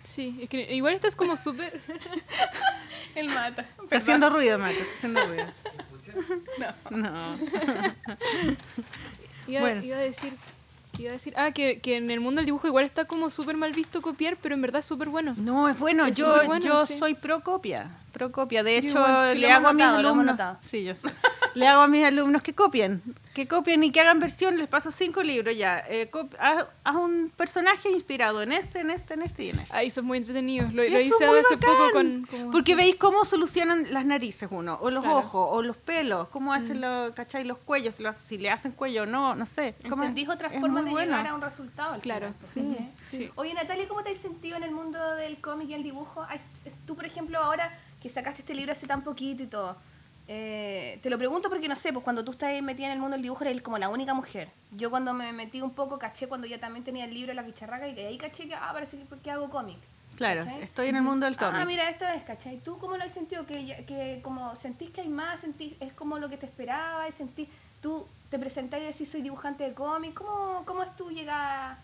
C: Sí, es que igual estás como súper... [LAUGHS]
B: El mata.
A: Está haciendo ruido, Marco, está haciendo ruido.
B: No.
A: No. [LAUGHS]
C: Iba,
A: Bueno.
C: iba a decir... Iba a decir, ah, que, que en el mundo del dibujo igual está como súper mal visto copiar, pero en verdad es súper bueno.
A: No, es bueno.
C: Es
A: yo
C: súper bueno,
A: yo
C: sí.
A: soy pro copia. Pro copia. De hecho,
B: igual, sí,
A: le hago a mis alumnos. Sí, yo sé. [LAUGHS] le hago a mis alumnos que copien. Que copien y que hagan versión. Les paso cinco libros ya. Eh, haz, haz un personaje inspirado en este, en este, en este y en este.
C: Ahí son muy entretenidos. Lo, lo hice hace poco
A: bacán,
C: con... como-
A: Porque veis cómo solucionan las narices uno, o los
C: Claro.
A: ojos, o los pelos, cómo hacen los, ¿cachai? los cuellos, si, lo si le hacen cuello o no, no sé. Cómo-
B: Entendís otras
A: es
B: formas
A: muy
B: de
A: bueno.
B: llegar a un resultado. al
C: Claro,
B: final,
A: sí,
C: sí.
B: Oye, Natalia, ¿cómo te has sentido en el mundo del cómic y el dibujo? Tú, por ejemplo, ahora que sacaste este libro hace tan poquito y todo, eh, te lo pregunto porque no sé, pues cuando tú estás metida en el mundo del dibujo eres como la única mujer. Yo cuando me metí un poco caché cuando ya también tenía el libro La Bicharraca y ahí caché que, ah, parece que, que hago cómic.
A: Claro,
B: ¿cachai?
A: estoy en el mundo del cómic.
B: Ah, mira, esto es, ¿cachai? ¿Tú cómo lo has sentido? Que, que como sentís que hay más, sentís, es como lo que te esperaba, y sentís, tú te presentás y decís soy dibujante de cómic, ¿cómo, cómo es tu llegada?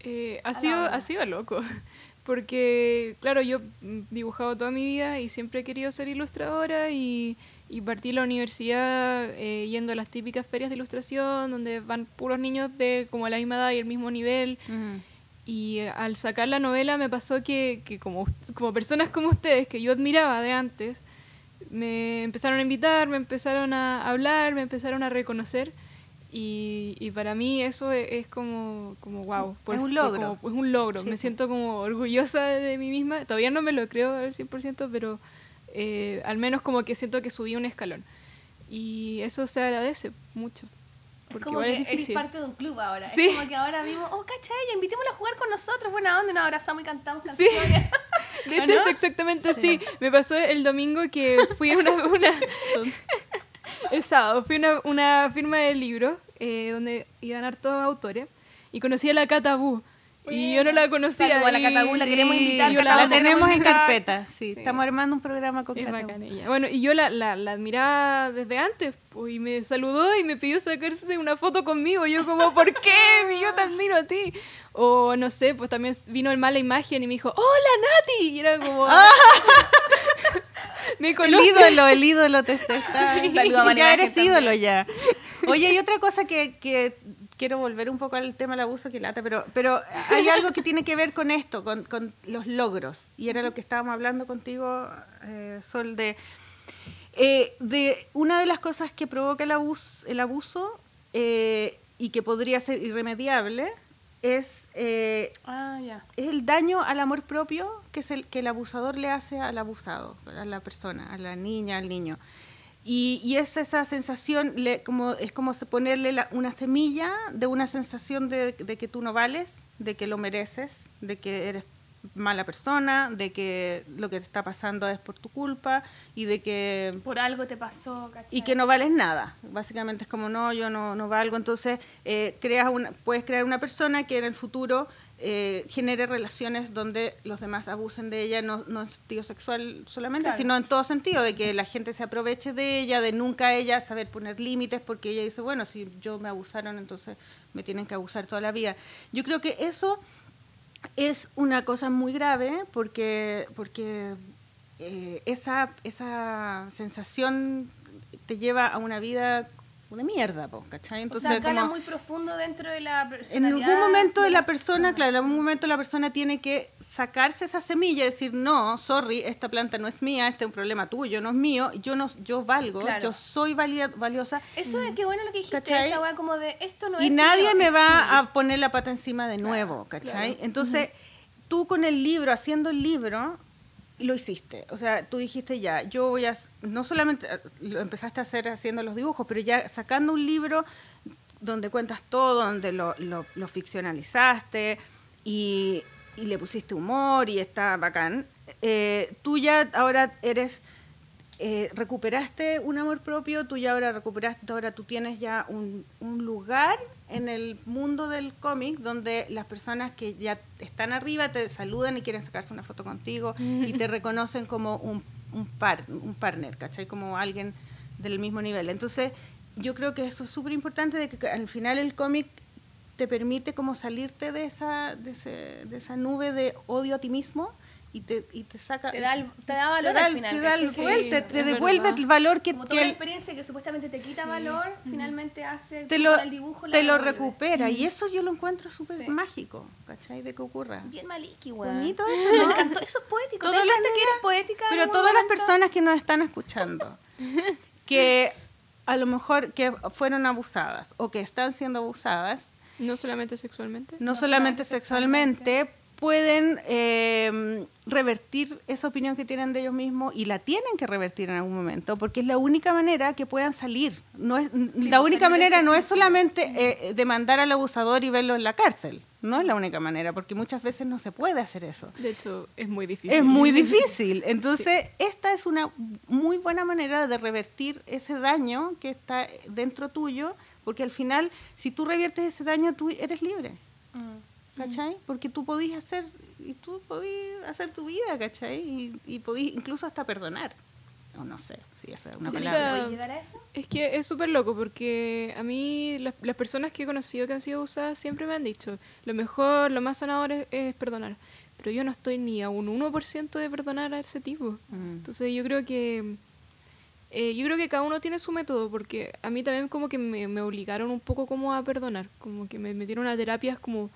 C: Eh, ha, sido, ha sido loco, [LAUGHS] porque claro, yo mm, dibujado toda mi vida y siempre he querido ser ilustradora y, y partí la universidad eh, yendo a las típicas ferias de ilustración donde van puros niños de como la misma edad y el mismo nivel. Y eh, al sacar la novela me pasó que, que como, como personas como ustedes, que yo admiraba de antes, me empezaron a invitar, me empezaron a hablar, me empezaron a reconocer. Y, y para mí eso es, es como, como wow.
A: Es un logro.
C: es un logro.
A: Sí.
C: Me siento como orgullosa de mí misma. Todavía no me lo creo al 100%, pero eh, al menos como que siento que subí un escalón. Y eso se agradece mucho.
B: Es
C: Porque
B: como
C: igual
B: que
C: es
B: eres
C: difícil.
B: parte de un club ahora.
C: Sí.
B: Es como que ahora vimos, oh, cachai, invitémosla a jugar con nosotros, buena onda, nos abrazamos y cantamos
C: Sí.
B: canciones. [LAUGHS]
C: De
B: ¿O
C: hecho,
B: no?
C: es exactamente así. Me pasó el domingo que fui a una... [LAUGHS] una- [LAUGHS] el sábado fui a una, una firma de libros eh, donde iban hartos autores y conocí a la Catabú. Y yo no la conocía.
B: Saludo a la
C: y-
B: Catabú, la queremos invitar,
C: yo
A: La, tenemos en carpeta, sí, Estamos armando un programa con
C: Es
A: Cata.
C: bacán ella. Bueno, y yo la, la, la admiraba desde antes, pues, y me saludó y me pidió sacarse una foto conmigo. Y yo como, ¿por qué? Y [LAUGHS] yo te admiro a ti. O no sé, pues también vino el mala imagen y me dijo, ¡Hola, Nati! Y era como... [LAUGHS] me
A: El ídolo, el ídolo te, está. [LAUGHS]
B: Saludo a
A: ya
B: también.
A: ídolo ya. Oye, hay otra cosa que, que quiero volver un poco al tema del abuso que lata, pero, pero hay [LAUGHS] algo que tiene que ver con esto, con, con los logros. Y era lo que estábamos hablando contigo, eh, Sol, de, eh, de una de las cosas que provoca el abuso, el abuso eh, y que podría ser irremediable es eh,
B: Ah, ya.
A: es el daño al amor propio que es el que el abusador le hace al abusado, a la persona, a la niña, al niño. Y, y es esa sensación, le- como, es como ponerle la- una semilla de una sensación de, de que tú no vales, de que lo mereces, de que eres mala persona, de que lo que te está pasando es por tu culpa y de que
B: Por algo te pasó, ¿cachai?
A: y que no vales nada. Básicamente es como, no, yo no, no valgo. Entonces, eh, creas una, puedes crear una persona que en el futuro eh, genere relaciones donde los demás abusen de ella, no, no en sentido sexual solamente,
B: Claro.
A: sino en todo sentido, de que la gente se aproveche de ella, de nunca ella saber poner límites, porque ella dice, bueno, si yo me abusaron, entonces me tienen que abusar toda la vida. Yo creo que eso es una cosa muy grave porque, porque eh, esa, esa sensación te lleva a una vida de mierda, po, ¿cachai?
B: O
A: Entonces,
B: sea, cala
A: como
B: muy profundo dentro de la
A: en
B: personalidad.
A: algún momento de la
B: persona.
A: claro, en algún momento la persona tiene que sacarse esa semilla y decir, no, sorry, esta planta no es mía, este es un problema tuyo, no es mío, yo no, yo valgo,
B: Claro.
A: yo soy valia- valiosa
B: Eso es que bueno lo que dijiste,
A: ¿Cachai?
B: esa como de esto no
A: y
B: es
A: nadie
B: mío,
A: me va a poner la pata encima de nuevo, ¿cachai? Entonces, tú con el libro, haciendo el libro, lo hiciste. O sea, tú dijiste ya, yo voy a, no solamente eh, lo empezaste a hacer haciendo los dibujos, pero ya sacando un libro donde cuentas todo, donde lo, lo, lo ficcionalizaste y, y le pusiste humor y está bacán, eh, tú ya ahora eres eh, recuperaste un amor propio, tú ya ahora recuperaste, ahora tú tienes ya un lugar en el mundo del cómic donde las personas que ya están arriba te saludan y quieren sacarse una foto contigo y te [LAUGHS] reconocen como un, un, par, un partner, ¿cachai? Como alguien del mismo nivel. Entonces, yo creo que eso es súper importante de que al final el cómic te permite como salirte de esa, de, ese- de esa nube de odio a ti mismo y te, y te saca...
B: Te da, el- te da valor
A: te da
B: al final.
A: te da el
B: ¿cachai?
A: vuelta,
C: Sí,
A: te devuelve
C: verdad.
A: el valor que,
B: Como
A: que
B: toda la
A: el-
B: experiencia que supuestamente te quita valor, finalmente hace
A: te
B: que
A: lo,
B: el dibujo la
A: te lo
B: devuelve.
A: recupera. Y eso yo lo encuentro súper
B: Sí.
A: mágico, ¿cachai? De que ocurra.
B: Bien maliki, weón.
A: Bonito
B: Me
A: eso, ¿no?
B: encantó. Eso es poético.
A: Todas
B: ¿Te das
A: las
B: que eres poética?
A: Pero todas las
B: momento?
A: personas que nos están escuchando, [LAUGHS] que a lo mejor que fueron abusadas o que están siendo abusadas,
C: No solamente sexualmente.
A: no,
B: No
A: solamente
B: solamente
A: sexualmente, pueden eh, revertir esa opinión que tienen de ellos mismos y la tienen que revertir en algún momento, porque es la única manera que puedan salir. No es, la única manera no es solamente eh, demandar al abusador y verlo en la cárcel. No es la única manera, porque muchas veces no se puede hacer eso.
C: De hecho, es muy difícil.
A: Es muy difícil. [LAUGHS] Entonces, esta es una muy buena manera de revertir ese daño que está dentro tuyo, porque al final, si tú reviertes ese daño, tú eres libre.
B: Mm.
A: ¿Cachai? Porque tú podías hacer, y tú podías hacer tu vida, ¿cachai? Y, y podías incluso hasta perdonar. O no sé, si esa es una
C: Sí, o
A: palabra.
C: sea,
B: ¿Puede llegar a eso?
C: Es que es súper loco porque a mí las, las personas que he conocido que han sido abusadas siempre me han dicho, lo mejor, lo más sanador es, es perdonar. Pero yo no estoy ni a un 1% de perdonar a ese tipo.
A: Mm.
C: Entonces yo creo que eh, yo creo que cada uno tiene su método porque a mí también como que me, me obligaron un poco como a perdonar, como que me metieron a terapias como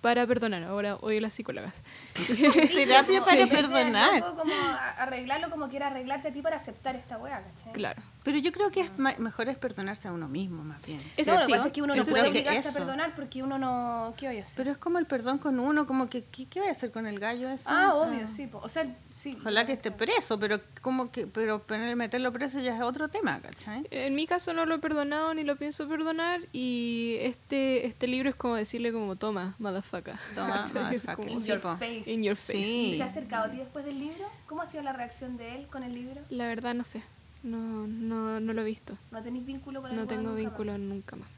C: para perdonar. Ahora odio las psicólogas. [LAUGHS]
A: Terapia para perdonar.
B: como arreglarlo como quiera arreglarte a ti para aceptar esta weá, ¿cachai?
C: Claro.
A: Pero yo creo que es ma- mejor es perdonarse a uno mismo, más bien.
C: Eso
B: no, lo
C: sí,
B: que pasa es que uno no
C: eso
B: puede
C: sí.
B: obligarse a
A: Eso.
B: perdonar porque uno no... ¿Qué voy a hacer?
A: Pero es como el perdón con uno, como que, ¿qué, qué voy a hacer con el gallo ese?
B: ah,
A: O sea,
B: obvio, sí. po. O sea, sí.
A: Ojalá que esté preso, pero como que, pero meterlo preso ya es otro tema, ¿cachai?
C: En mi caso no lo he perdonado ni lo pienso perdonar y este este libro es como decirle como toma, motherfucker.
A: Toma, [LAUGHS] motherfucker.
B: In
A: Sí,
B: your face.
C: In your face.
A: Sí.
B: ¿Y se ha acercado a ti después del libro? ¿Cómo ha sido la reacción de él con el libro?
C: La verdad no sé. No, no, no lo he visto.
B: ¿No tenéis vínculo con el
C: No tengo
B: nunca
C: vínculo nunca más.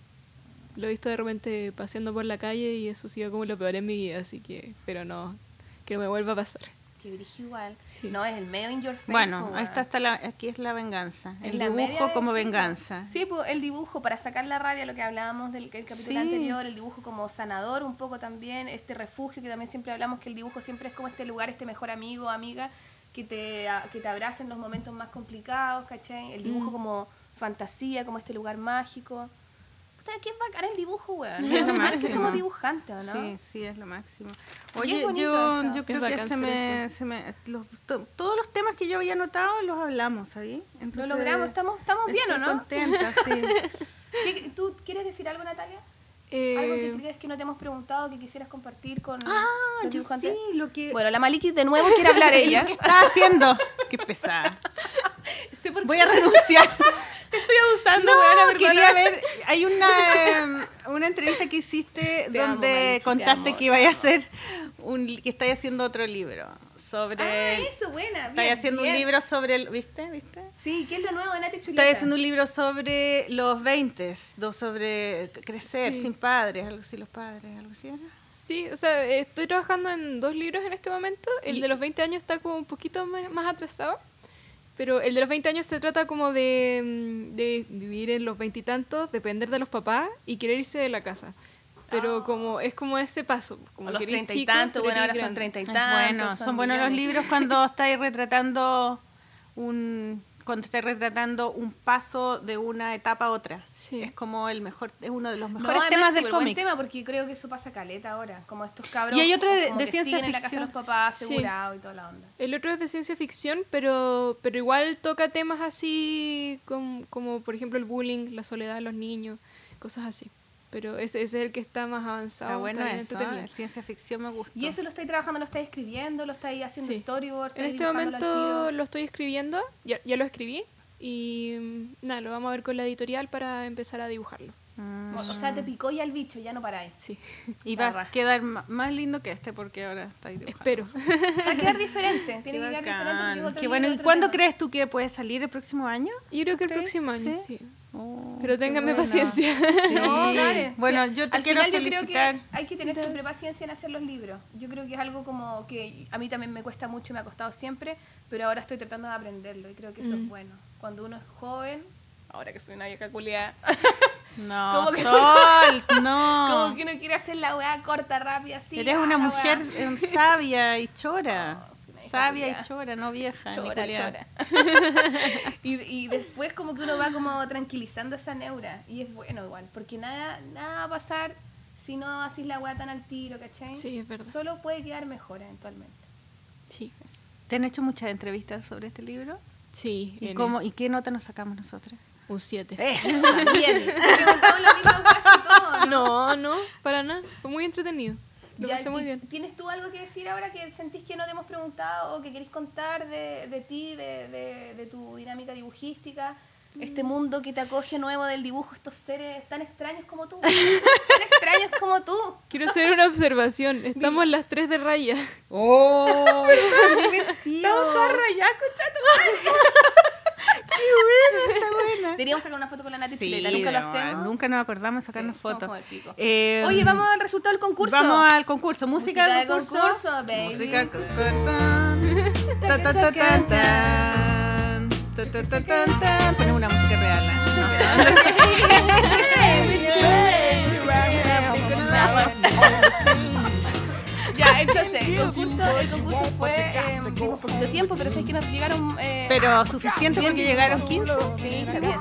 C: Lo he visto de repente paseando por la calle y eso ha sido como lo peor en mi vida, así que, pero no, que no me vuelva a pasar.
B: Que dirige igual.
C: Sí.
B: No, es el medio in your face.
A: Bueno, ahí está, la, aquí es la venganza. El
B: la
A: dibujo como
B: sí,
A: venganza.
B: Sí, pues el dibujo para sacar la rabia, lo que hablábamos del el capítulo
A: Sí.
B: anterior, el dibujo como sanador un poco también, este refugio que también siempre hablamos que el dibujo siempre es como este lugar, este mejor amigo o amiga que te, que te abraza en los momentos más complicados, ¿cachai? El dibujo
C: Mm.
B: como fantasía, como este lugar mágico. Puta, qué bacán el dibujo, weón.
A: Sí,
B: Es
A: es lo
B: que somos dibujantes, ¿o ¿no?
A: Sí, sí, es lo máximo. Oye, yo, yo creo que se me, se me los- to- todos los temas que yo había anotado los hablamos ahí.
B: Lo
A: Entonces,
B: logramos, estamos, estamos bien, ¿o
A: estoy
B: no?
A: contenta, sí. [LAUGHS]
B: ¿Qué- ¿Tú quieres decir algo, Natalia?
C: Eh,
B: ¿Algo que crees que no te hemos preguntado que quisieras compartir con
A: Ah,
B: los
A: yo sí, lo que,
B: Bueno, la Maliki de nuevo quiere [LAUGHS] hablar ella.
A: ¿qué estaba haciendo? Qué pesada. [LAUGHS] Voy a renunciar. [LAUGHS]
B: Estoy abusando,
A: No,
B: weona,
A: quería ver, hay una, em, una entrevista que hiciste
B: Te
A: donde
B: te
A: contaste
B: amo,
A: que
B: te
A: ibas a hacer un, que estáis haciendo otro libro sobre,
B: Ah, eso, buena.
A: estáis
B: bien,
A: haciendo
B: bien.
A: un libro sobre, el, ¿viste? ¿Viste?
B: Sí, ¿qué es lo nuevo de Nati Chuleta?
A: Estáis haciendo un libro sobre los 20, sobre crecer
C: Sí.
A: sin padres, algo así, los padres, algo así era.
C: Sí, o sea, estoy trabajando en dos libros en este momento. El
A: Y-
C: de los 20 años está como un poquito más, atrasado. Pero el de los 20 años se trata como de, mm, de vivir en los veintitantos, depender de los papás y querer irse de la casa. Pero
B: Ah.
C: como es como ese paso. Como
B: los treinta y tantos, bueno, ahora son treinta y tantos.
A: bueno, son, buenos los libros cuando [LAUGHS] estáis retratando un cuando estáis retratando un paso de una etapa a otra.
C: Sí.
A: Es como el mejor, es uno de los
B: No,
A: mejores
B: además
A: temas del
B: buen
A: cómic.
B: tema porque creo que eso pasa caleta ahora. Como estos cabros.
A: Y hay otro de-
B: como
A: de
B: que
A: ciencia
B: siguen en la casa de
A: ficción.
B: los papás
C: Sí.
B: asegurados y toda la onda.
C: El otro es de ciencia ficción, pero, pero igual toca temas así como, como, por ejemplo el bullying, la soledad de los niños, cosas así. Pero ese, ese es el que está más avanzado.
A: Está bueno eso. ¿eh? ciencia ficción me gusta.
B: ¿Y eso lo estáis trabajando, lo estáis escribiendo, lo estáis haciendo
C: Sí.
B: storyboard?
C: En este momento lo estoy escribiendo, ya, ya lo escribí y mm, nada, lo vamos a ver con la editorial para empezar a dibujarlo.
A: Mm.
B: O, o sea, te picó ya el bicho, ya no paráis.
C: Sí, [LAUGHS]
A: Y va a quedar más lindo que este porque ahora estáis dibujando.
C: espero.
B: Va a quedar [LAUGHS] diferente.
A: Qué
B: Tiene que quedar diferente
A: Qué bueno. ¿Y cuándo
B: tema.
A: crees tú que puede salir el próximo año?
C: Yo creo que el
A: ¿Crees?
C: próximo año,
A: ¿Sí?
C: sí.
A: Oh,
C: Pero ténganme
A: bueno.
C: paciencia.
B: No,
A: Sí.
B: dale.
A: Bueno,
B: Sí,
A: yo te
B: al
A: quiero
B: final yo creo
A: felicitar.
B: que hay que tener siempre paciencia en hacer los libros. Yo creo que es algo como que a mí también me cuesta mucho, me ha costado siempre, pero ahora estoy tratando de aprenderlo y creo que eso es
C: Mm.
B: bueno. Cuando uno es joven, ahora que soy una vieja culiada, [LAUGHS]
A: No, [LAUGHS]
B: Como que-
A: Sol, [LAUGHS] no.
B: como que uno quiere hacer la weá corta, rápida, así.
A: Eres una mujer
B: weá.
A: eh, sabia y chora. Sabia y chora, no vieja.
B: Chora, chora. [LAUGHS] y, y después como que uno va como tranquilizando esa neura. Y es bueno igual, porque nada, nada va a pasar si no haces la weá tan al tiro, ¿cachai?
C: Sí, es verdad.
B: Solo puede quedar mejor eventualmente.
C: Sí,
A: ¿Te han hecho muchas entrevistas sobre este libro?
C: sí.
A: ¿Y, cómo, ¿Y qué nota nos sacamos nosotros?
C: Un 7.
A: Esa, [LAUGHS] bien.
B: Preguntamos lo mismo casi todo, ¿no?
C: No, no, para nada. Fue muy entretenido. Lo
B: Ya,
C: pasé muy
B: ¿y
C: bien.
B: ¿Tienes tú algo que decir ahora que sentís que no te hemos preguntado o que querés contar de, de ti, de, de- de tu dinámica dibujística? Este mundo que te acoge nuevo del dibujo, estos seres tan extraños como tú. [LAUGHS] tan extraños como tú.
C: Quiero hacer una observación. Estamos las 3 de raya.
A: ¡Oh!
B: Estamos todas rayadas, conchato.
A: Está buena.
B: Deberíamos sacar una foto con la Nati
A: Sí,
B: nunca lo
A: no,
B: hacemos.
A: Nunca nos acordamos de sacarnos
B: Sí,
A: fotos. Eh,
B: Oye, vamos al resultado del concurso.
A: Vamos al concurso. Música,
B: Música
A: del
B: de
A: concurso.
B: concurso, baby.
A: Música con- con- tan. Ta, ta, ta, tan, tan. Ta, ta, ta, tan, tan. Ponemos una música real. ¿eh?
B: Ya, [LAUGHS] entonces, el concurso, el concurso fue, eh, tuvimos poquito tiempo, pero sé que nos llegaron... eh,
A: Pero suficiente porque
B: dibujos.
A: llegaron 15.
B: Sí, está bien.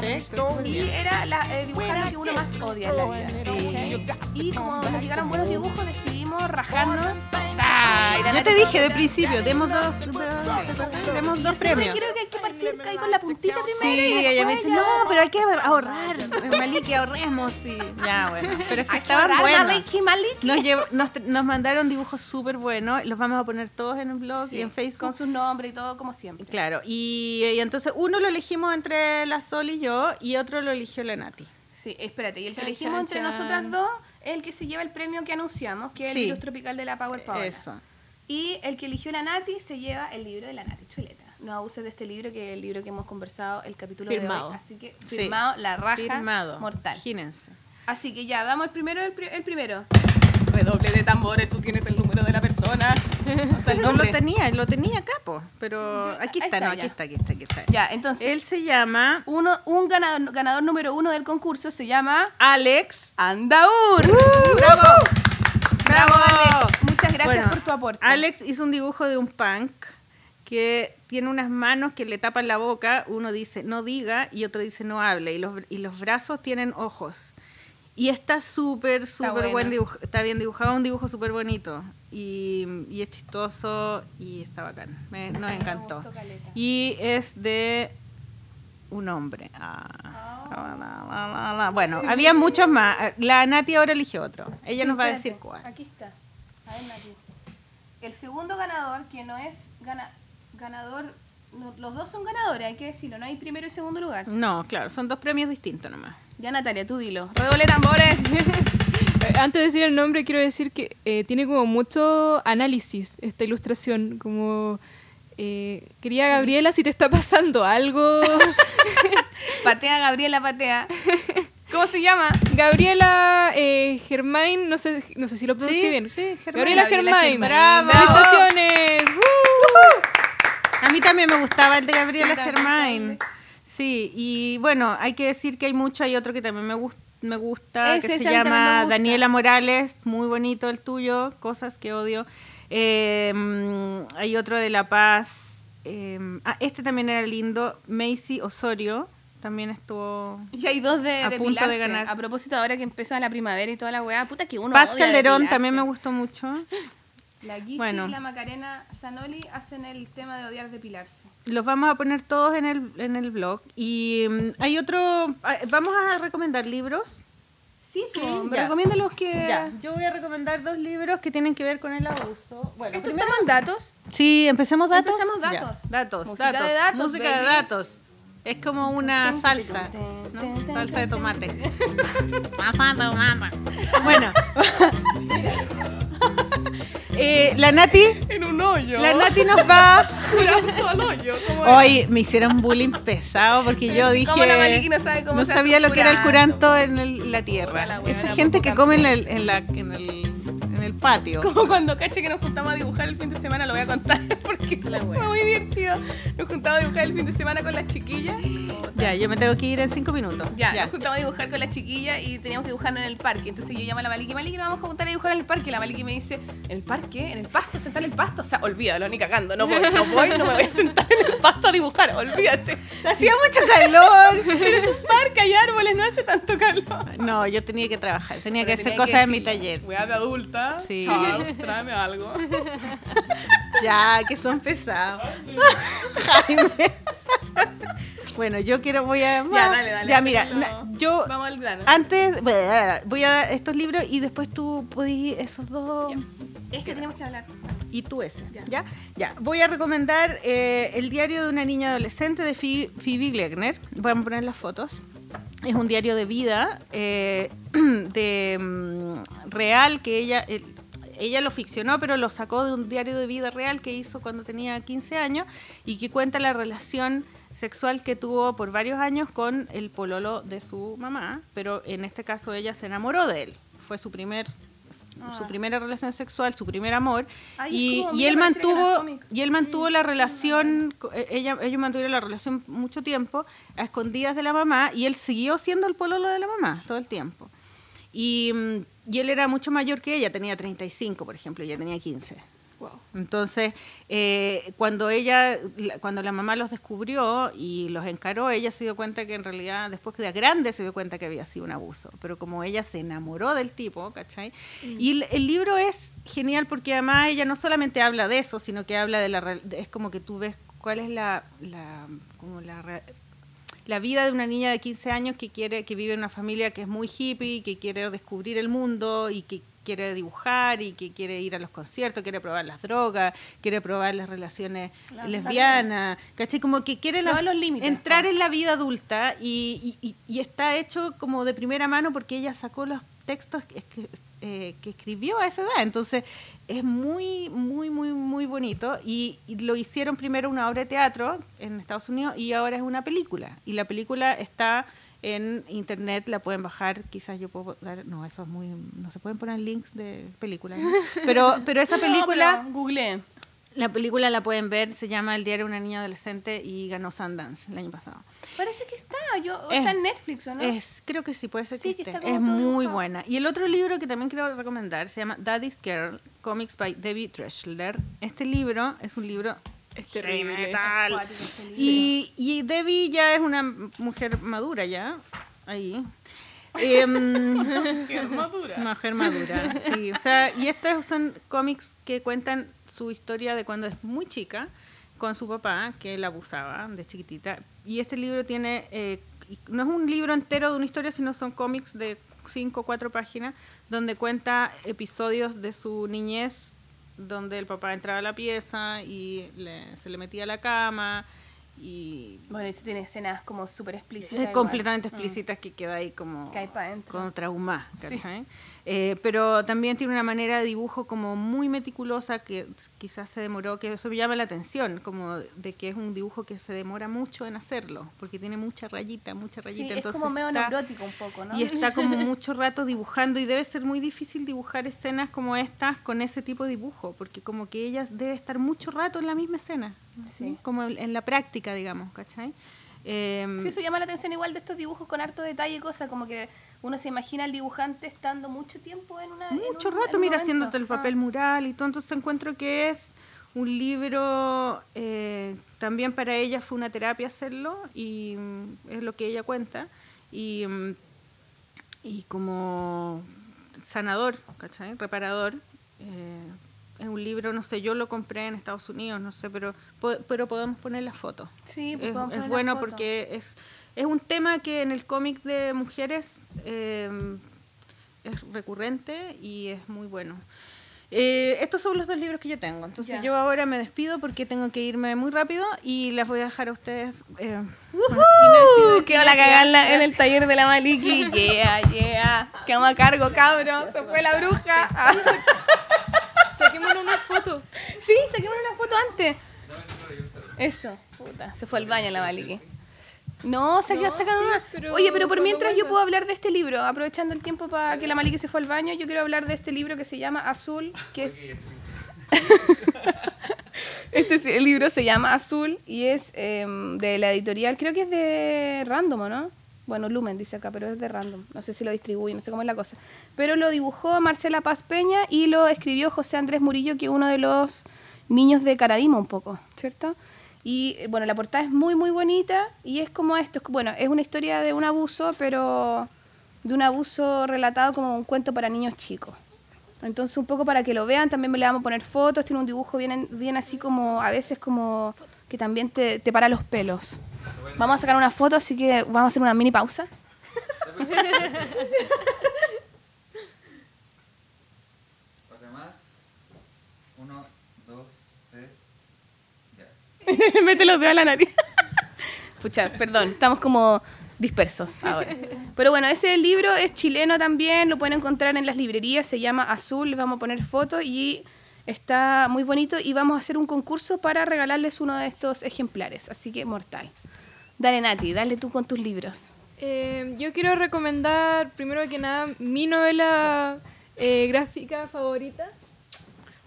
A: Perfecto,
B: Y era la, eh, dibujar lo que uno más odia en la vida. ¿cachai? Y como nos llegaron buenos dibujos, decidimos rajarnos. ¡Ah!
A: Yo te dije de principio, demos dos, dos- demos
B: Yo
A: dos premios.
B: creo que hay que partir ahí con la puntita primero.
A: Sí,
B: y
A: ella me dice,
B: ya-
A: no, pero hay que ahorrar. Que ahorremos. Sí. Ya, bueno. Pero es que estaban buenos.
B: Maliki, Maliki.
A: Nos, llev- nos, nos mandaron dibujos súper buenos. Los vamos a poner todos en el blog
B: Sí,
A: y en Facebook.
B: Con sus nombres y todo, como siempre.
A: Claro, y, y entonces uno lo elegimos entre la Sol y yo y otro lo eligió la Nati.
B: Sí, espérate, y el que
C: Chan,
B: elegimos
C: chan,
B: entre
C: chan.
B: nosotras dos es el que se lleva el premio que anunciamos, que es
A: Sí.
B: el Luz Tropical de la Power Power.
A: Eso.
B: Y el que eligió la Nati se lleva el libro de la Nati Chuleta. No abuses de este libro, que es el libro que hemos conversado el capítulo de
C: Firmado.
B: hoy. Así que
A: Sí.
B: firmado, la raja
A: Firmado.
B: mortal.
A: Imagínense.
B: Así que ya, damos el primero, el, pri- el primero. Redoble de tambores, tú tienes el número de la persona. O sea, el
A: No lo tenía, lo tenía acá, po, pero
B: Yo-
A: aquí está,
B: está,
A: no, aquí está, aquí está, aquí está.
B: Ya, entonces,
A: Él se llama
B: uno, un ganador, ganador número uno del concurso se llama
A: Alex.
B: Andaur.
A: ¡Bravo!
B: Bravo,
A: ¡Bravo!
B: Alex. Muchas gracias
A: Bueno,
B: por tu aporte.
A: Alex hizo un dibujo de un punk que tiene unas manos que le tapan la boca. Uno dice no diga y otro dice no hable. Y los, y los brazos tienen ojos. Y está súper, súper buen dibujo. Está bien dibujado, un dibujo súper bonito. Y, y es chistoso y está bacán. Me, nos encantó. Y es de un hombre. Ah. Bueno, había muchos más. La Nati ahora eligió otro. Ella
B: Sí,
A: nos va a decir cuál.
B: Aquí está. A ver, Nati. El segundo ganador, que no es gana- ganador, no- los dos son ganadores, hay que decirlo, no hay primero y segundo lugar.
A: No, claro, son dos premios distintos nomás.
B: Ya Natalia, tú dilo. Redoble tambores. [LAUGHS]
C: Eh, Antes de decir el nombre, quiero decir que eh, tiene como mucho análisis esta ilustración. Como, eh, quería Gabriela, si te está pasando algo. [LAUGHS] [LAUGHS]
B: patea, Gabriela, patea. ¿Cómo se llama?
C: Gabriela eh, Germain, no sé, no sé si lo pronuncio
A: Sí,
C: bien.
A: sí, Germain.
C: Gabriela
B: Gabriela
C: Germain.
B: Germain.
A: ¡Bravo!
C: ¡Felicitaciones!
A: A mí también me gustaba el de Gabriela
B: Sí,
A: Germain.
B: también.
A: Sí, y bueno, hay que decir que hay mucho, hay otro que también me, me gusta,
B: Ese,
A: que se llama. Daniela Morales, muy bonito el tuyo, cosas que odio. Eh, mm, hay otro de La Paz, eh, ah, este también era lindo, Macy Osorio, también estuvo...
B: Y hay dos de,
A: A
B: de
A: punto de ganar.
B: A propósito, ahora que empieza la primavera y toda la weá, puta que uno
A: Paz
B: odia
A: Calderón
B: depilarse.
A: también me gustó mucho.
B: La
A: Bueno.
B: y la Macarena Zanoli hacen el tema de odiar depilarse.
A: Los vamos a poner todos en el, en el blog. Y mm, hay otro, ah, vamos a recomendar libros.
B: Sí,
A: Sí,
B: recomienda los que...
A: Ya, yo voy a recomendar dos libros que tienen que ver con el abuso. Bueno,
B: ¿Estos
A: primero,
B: toman datos?
A: sí, empecemos datos.
B: Empecemos
A: Ya,
B: datos.
A: datos,
B: Música
A: datos,
B: de datos,
A: música de datos. Es como una salsa, ¿no? Salsa de tomate. Salsa de tomate. Bueno. [LAUGHS] [LAUGHS] Eh, la Nati,
B: En un hoyo.
A: la Nati nos va. [LAUGHS]
B: Tirando al hoyo.
A: Hoy me hicieron bullying pesado porque yo dije.
B: ¿Cómo la Maliki no sabe cómo
A: no
B: se hace
A: sabía lo que era el
B: curanto?
A: en el- la tierra.
B: la
A: Esa gente que come en el, en la, en el patio.
B: Como cuando caché que nos juntamos a dibujar el fin de semana, lo voy a contar [LAUGHS] porque
A: La
B: fue muy divertido. Nos juntamos a dibujar el fin de semana con las chiquillas.
A: Ya, yo me tengo que ir en cinco minutos.
B: Ya,
A: Ya.
B: nos juntamos a dibujar con las chiquillas y teníamos que dibujarnos en el parque. Entonces yo llamo a la Maliki, Maliki, nos vamos a juntar a dibujar en el parque. La Maliki me dice, ¿en el parque? ¿En el pasto? ¿Sentar en el pasto? O sea, olvídalo, ni cagando. No voy, no [LAUGHS] voy, no me voy a sentar en el pasto a dibujar, olvídate.
A: Hacía mucho calor. [LAUGHS]
B: Pero es un parque, hay árboles, no hace tanto calor.
A: No, yo tenía que trabajar, tenía que hacer cosas en mi taller.
B: Weá de adulta.
A: Sí.
B: Charles, tráeme algo. [LAUGHS]
A: Ya, que son pesados. Jaime. Bueno, yo quiero, voy a...
B: Ya, dale, dale.
A: Ya, mira,
B: que no-
A: yo
B: Vamos al grano.
A: antes voy a dar estos libros y después tú puedes esos dos...
B: Ya. Este tenemos que hablar.
A: Y tú ese,
B: Ya.
A: ¿ya? Ya. Voy a recomendar eh, El diario de una niña adolescente de Phoebe, Phoebe Glegner. Voy a poner las fotos. Es un diario de vida eh, [CLEARS THROAT] de mm, real que ella... el- ella lo ficcionó, pero lo sacó de un diario de vida real que hizo cuando tenía 15 años y que cuenta la relación sexual que tuvo por varios años con el pololo de su mamá, pero en este caso ella se enamoró de él. Fue su primer su
B: Ah.
A: primera relación sexual, su primer amor,
B: Ay,
A: y,
B: como,
A: y
B: mira,
A: él mantuvo y él mantuvo la relación, eh, ella, ellos mantuvieron la relación mucho tiempo a escondidas de la mamá y él siguió siendo el pololo de la mamá todo el tiempo. Y, mm, y él era mucho mayor que ella, tenía 35, por ejemplo, ella tenía 15.
C: Wow.
A: Entonces, eh, cuando ella, la- cuando la mamá los descubrió y los encaró, ella se dio cuenta que en realidad, después que de grande, se dio cuenta que había sido un abuso. Pero como ella se enamoró del tipo, ¿cachai? Y el, el libro es genial porque además ella no solamente habla de eso, sino que habla de la... es como que tú ves cuál es la... la como la la vida de una niña de 15 años que quiere que vive en una familia que es muy hippie, que quiere descubrir el mundo y que quiere dibujar y que quiere ir a los conciertos, quiere probar las drogas, quiere probar las relaciones lesbianas, ¿cachai? Como que quiere las-
B: los límites,
A: entrar en la vida adulta y, y- y- y está hecho como de primera mano porque ella sacó los textos eh, que escribió a esa edad. Entonces es muy, muy, muy, muy bonito. Y, y lo hicieron primero una obra de teatro en Estados Unidos y ahora es una película. Y la película está en internet, la pueden bajar, quizás yo puedo dar, no, eso es muy, no se pueden poner links de películas, ¿no? [LAUGHS] pero, pero esa película...
B: No, Google.
A: La película la pueden ver, se llama El diario de una niña adolescente y ganó Sundance el año pasado.
B: Parece que está, yo,
A: Es-
B: está en Netflix, ¿o no?
A: Es, creo que sí, puede ser que
B: Sí, que
A: esté.
B: está como
A: Es muy
B: dibujado.
A: buena. Y el otro libro que también quiero recomendar se llama Daddy's Girl, Comics by Debbie Dreschler. Este libro es un libro
C: Es terrible.
A: metal. Y, y Debbie ya es una mujer madura ya, ahí. Em, [LAUGHS]
B: Qué madura.
A: Mujer madura, sí. O sea, y estos son cómics que cuentan su historia de cuando es muy chica con su papá, que la abusaba de chiquitita. Y este libro tiene, eh, no es un libro entero de una historia, sino son cómics de cinco o cuatro páginas, donde cuenta episodios de su niñez, donde el papá entraba a la pieza y le- se le metía a la cama y
B: Bueno, este tiene escenas como súper explícitas.
A: es
B: igual.
A: completamente
B: Mm.
A: explícitas que queda ahí como
B: Cae pa' dentro.
A: con trauma,
B: Sí.
A: Eh, pero también tiene una manera de dibujo como muy meticulosa que quizás se demoró, que eso me llama la atención, como de que es un dibujo que se demora mucho en hacerlo, porque tiene mucha rayita, mucha
B: Sí,
A: rayita.
B: es
A: entonces
B: como medio
A: está-
B: neurótico un poco, ¿no?
A: y está como mucho rato dibujando y debe ser muy difícil dibujar escenas como estas con ese tipo de dibujo, porque como que ella debe estar mucho rato en la misma escena,
B: Sí.
A: como en la práctica, digamos, ¿cachai? Em,
B: Sí, eso llama la atención igual de estos dibujos con harto detalle y cosas, como que uno se imagina al dibujante estando mucho tiempo en una... en
A: mucho
B: un-
A: rato, mira, haciéndote el
B: Ah.
A: papel mural y todo. Entonces encuentro que es un libro, eh, también para ella fue una terapia hacerlo y mm, es lo que ella cuenta. Y, mm, y como sanador, ¿cachai? Reparador. eh, es un libro, no sé, yo lo compré en Estados Unidos, no sé, pero, pero podemos poner la foto.
B: Sí, pues
A: es,
B: podemos
A: es
B: poner la
A: bueno porque es, es un tema que en el cómic de mujeres eh, es recurrente y es muy bueno. Eh, estos son los dos libros que yo tengo. Entonces
B: Ya.
A: yo ahora me despido porque tengo que irme muy rápido y las voy a dejar a ustedes. eh,
B: Uh, quedó la cagada en, el taller de la Maliki. Yeah, yeah. Quedamos a cargo, cabrón. Se fue la bruja. [LAUGHS] Ah.
C: Saquémonos una foto.
B: Sí, saquemos una foto antes. Eso, puta. Se fue al baño la Maliki. No, saca,
C: No,
B: sacan
C: sí,
B: una.
C: pero
B: Oye, pero por mientras yo puedo hablar de este libro, aprovechando el tiempo para que la Maliki se fue al baño, yo quiero hablar de este libro que se llama Azul, que es. [LAUGHS] Este sí, el libro se llama Azul y es em, de la editorial, creo que es de Random, ¿o no? Bueno, Lumen dice acá, pero es de Random. No sé si lo distribuye, no sé cómo es la cosa. Pero lo dibujó Marcela Paz Peña y lo escribió José Andrés Murillo, que es uno de los niños de Caradima un poco, ¿cierto? Y bueno, la portada es muy, muy bonita y es como esto. es- Bueno, es una historia de un abuso, pero de un abuso relatado como un cuento para niños chicos. Entonces, un poco para que lo vean, también le vamos a poner fotos. Tiene un dibujo bien, bien así como, a veces como que también te, te para los pelos. Vamos a sacar una foto, así que vamos a hacer una mini pausa. [LAUGHS]
D: Otra más. Uno, dos, tres. Ya. [LAUGHS]
B: Mete los dedos a la nariz. [LAUGHS] Pucha, perdón, estamos como dispersos ahora. Pero bueno, ese libro es chileno también, lo pueden encontrar en las librerías, se llama Azul, vamos a poner fotos y está muy bonito y vamos a hacer un concurso para regalarles uno de estos ejemplares, así que mortal. Dale Nati, dale tú con tus libros.
C: Eh, yo quiero recomendar, primero que nada, mi novela eh, gráfica favorita.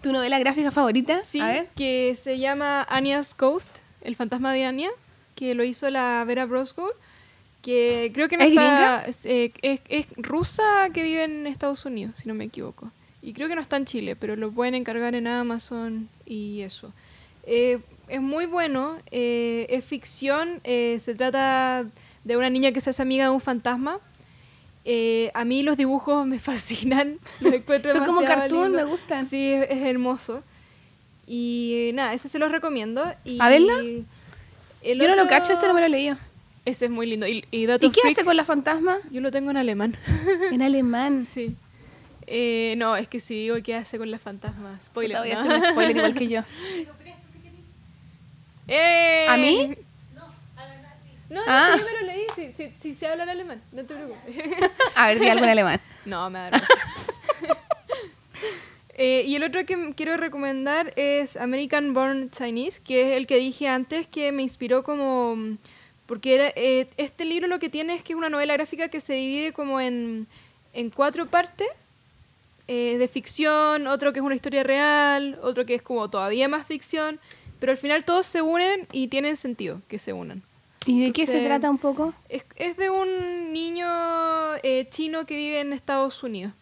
B: ¿Tu novela gráfica favorita?
C: Sí,
B: A ver.
C: que se llama Anya's Ghost, El fantasma de Anya, que lo hizo la Vera Brosgol, que creo que no
B: ¿Es
C: está... Es, eh, es- es rusa que vive en Estados Unidos, si no me equivoco. Y creo que no está en Chile, pero lo pueden encargar en Amazon y eso. Eh, es muy bueno, eh, es ficción, se trata de una niña que se hace amiga de un fantasma. Eh, a mí los dibujos me [LAUGHS] fascinan, los encuentro
B: Son como cartoon, me gustan.
C: Sí, es, es hermoso. Y eh, nada, ese se los recomiendo. Y
B: ¿A verla?
C: el
B: Yo no lo cacho, esto no me lo he leído.
C: Ese es muy lindo. Y, y dato
B: ¿Y qué
C: freak,
B: hace con la fantasma?
C: Yo lo tengo en alemán. [LAUGHS]
B: En alemán.
C: sí. Eh, no, es que si digo qué hace con las fantasmas. Spoiler.
B: Puta, voy a hacer un spoiler igual que [LAUGHS] yo.
C: ¡Eh!
B: ¿A mí?
C: No, no,
B: Ah.
C: sí, yo me lo leí. Si sí, sí, se habla en alemán, no te preocupes.
B: A ver, di algo en alemán. [LAUGHS]
C: No, me da. [LAUGHS] Eh, y el otro que quiero recomendar es American Born Chinese, que es el que dije antes que me inspiró como Porque era, eh, este libro lo que tiene es que es una novela gráfica que se divide como en, en cuatro partes eh, de ficción, otro que es una historia real, otro que es como todavía más ficción, pero al final todos se unen y tienen sentido que se unan.
B: ¿Y de qué se trata un poco?
C: Es, es de un niño eh, chino que vive en Estados Unidos.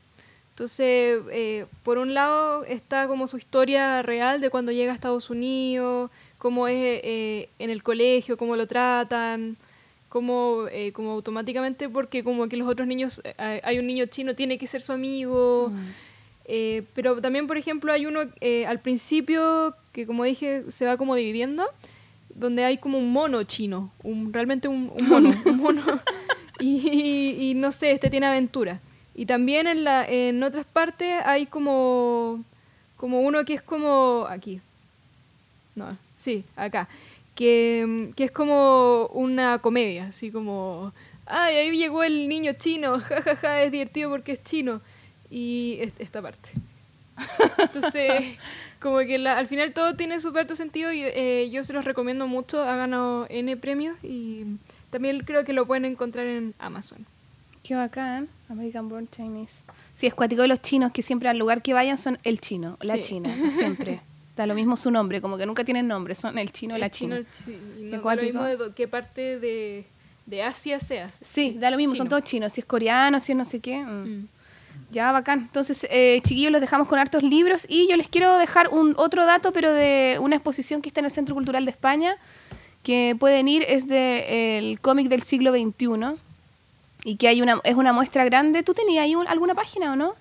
C: Entonces, eh, por un lado está como su historia real de cuando llega a Estados Unidos, cómo es eh, en el colegio, cómo lo tratan, cómo como automáticamente, porque como que los otros niños, hay un niño chino, tiene que ser su amigo. Eh, pero también, por ejemplo, hay uno eh, al principio que, como dije, se va como dividiendo, donde hay como un mono chino, un, realmente un, un [LAUGHS] mono, un mono. Y, [LAUGHS] y- y no sé, este tiene aventura. Y también en, la, en otras partes hay como, como uno que es como aquí. No, sí, acá. Que, que es como una comedia, así como, ay, ahí llegó el niño chino, [LAUGHS] jajaja, es divertido porque es chino. Y es- esta parte. Entonces, como que la- al final todo tiene su parte sentido y eh, yo se los recomiendo mucho. Ha ganado N premios y también creo que lo pueden encontrar en Amazon.
B: Qué bacán. American Born Chinese. Sí, es cuático de los chinos que siempre al lugar que vayan son el chino, la
C: Sí.
B: china, siempre. Da lo mismo su nombre, como que nunca tienen nombre, son el chino, la
C: chino,
B: china.
C: sí, y
B: Qué
C: no da lo mismo de qué parte de, de Asia seas.
B: Sí, da lo mismo, son
C: Chino.
B: todos chinos, si es coreano, si es no sé qué. mm.
C: Mm.
B: Ya, bacán. Entonces, eh, chiquillos, los dejamos con hartos libros y yo les quiero dejar un otro dato, pero de una exposición que está en el Centro Cultural de España, que pueden ir, es de el cómic del siglo XXI y que hay una, es una muestra grande. ¿Tú tenías ahí un- alguna página o no?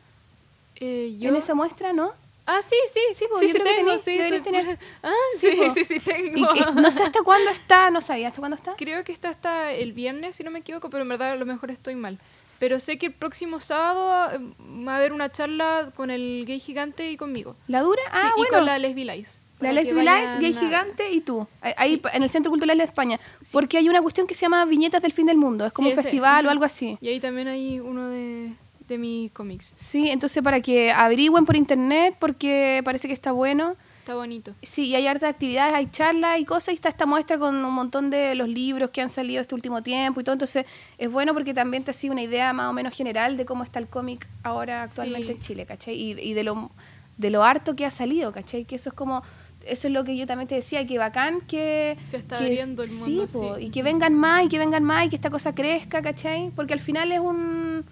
C: Eh, yo...
B: En esa muestra, ¿no?
C: Ah, sí, sí,
B: Sí, pues,
C: sí,
B: yo
C: sí
B: creo que
C: tengo,
B: tenés-
C: sí,
B: tener. [LAUGHS]
C: Ah,
B: Sí,
C: sí,
B: po.
C: sí, sí, tengo.
B: Y que- no sé hasta cuándo está, no sabía hasta cuándo está.
C: Creo que está hasta el viernes, si no me equivoco, pero en verdad a lo mejor estoy mal. Pero sé que el próximo sábado eh, va a haber una charla con el gay gigante y conmigo.
B: ¿La dura?
C: Sí,
B: Ah,
C: y
B: bueno.
C: con la Lesbi Lice.
B: La Lesbi
C: vayan
B: Gay
C: a-
B: Gigante y tú. Ahí-
C: Sí.
B: en el Centro Cultural de España.
C: Sí.
B: Porque hay una cuestión que se llama Viñetas del Fin del Mundo. Es como un festival o algo así.
C: Y ahí también hay uno de, de mis cómics.
B: Sí, entonces para que averigüen por internet porque parece que está bueno.
C: Está bonito.
B: Sí, y hay hartas actividades, hay charlas y cosas y está esta muestra con un montón de los libros que han salido este último tiempo y todo. Entonces es bueno porque también te sigue una idea más o menos general de cómo está el cómic ahora actualmente
C: Sí.
B: en Chile, ¿cachai? Y, y de, lo, de lo harto que ha salido, ¿cachai? Que eso es como... Eso es lo que yo también te decía, que bacán que...
C: Se está
B: que-
C: abriendo el mundo,
B: Sí, po, y que vengan más y que vengan más y que esta cosa crezca, ¿cachai? Porque al final es un...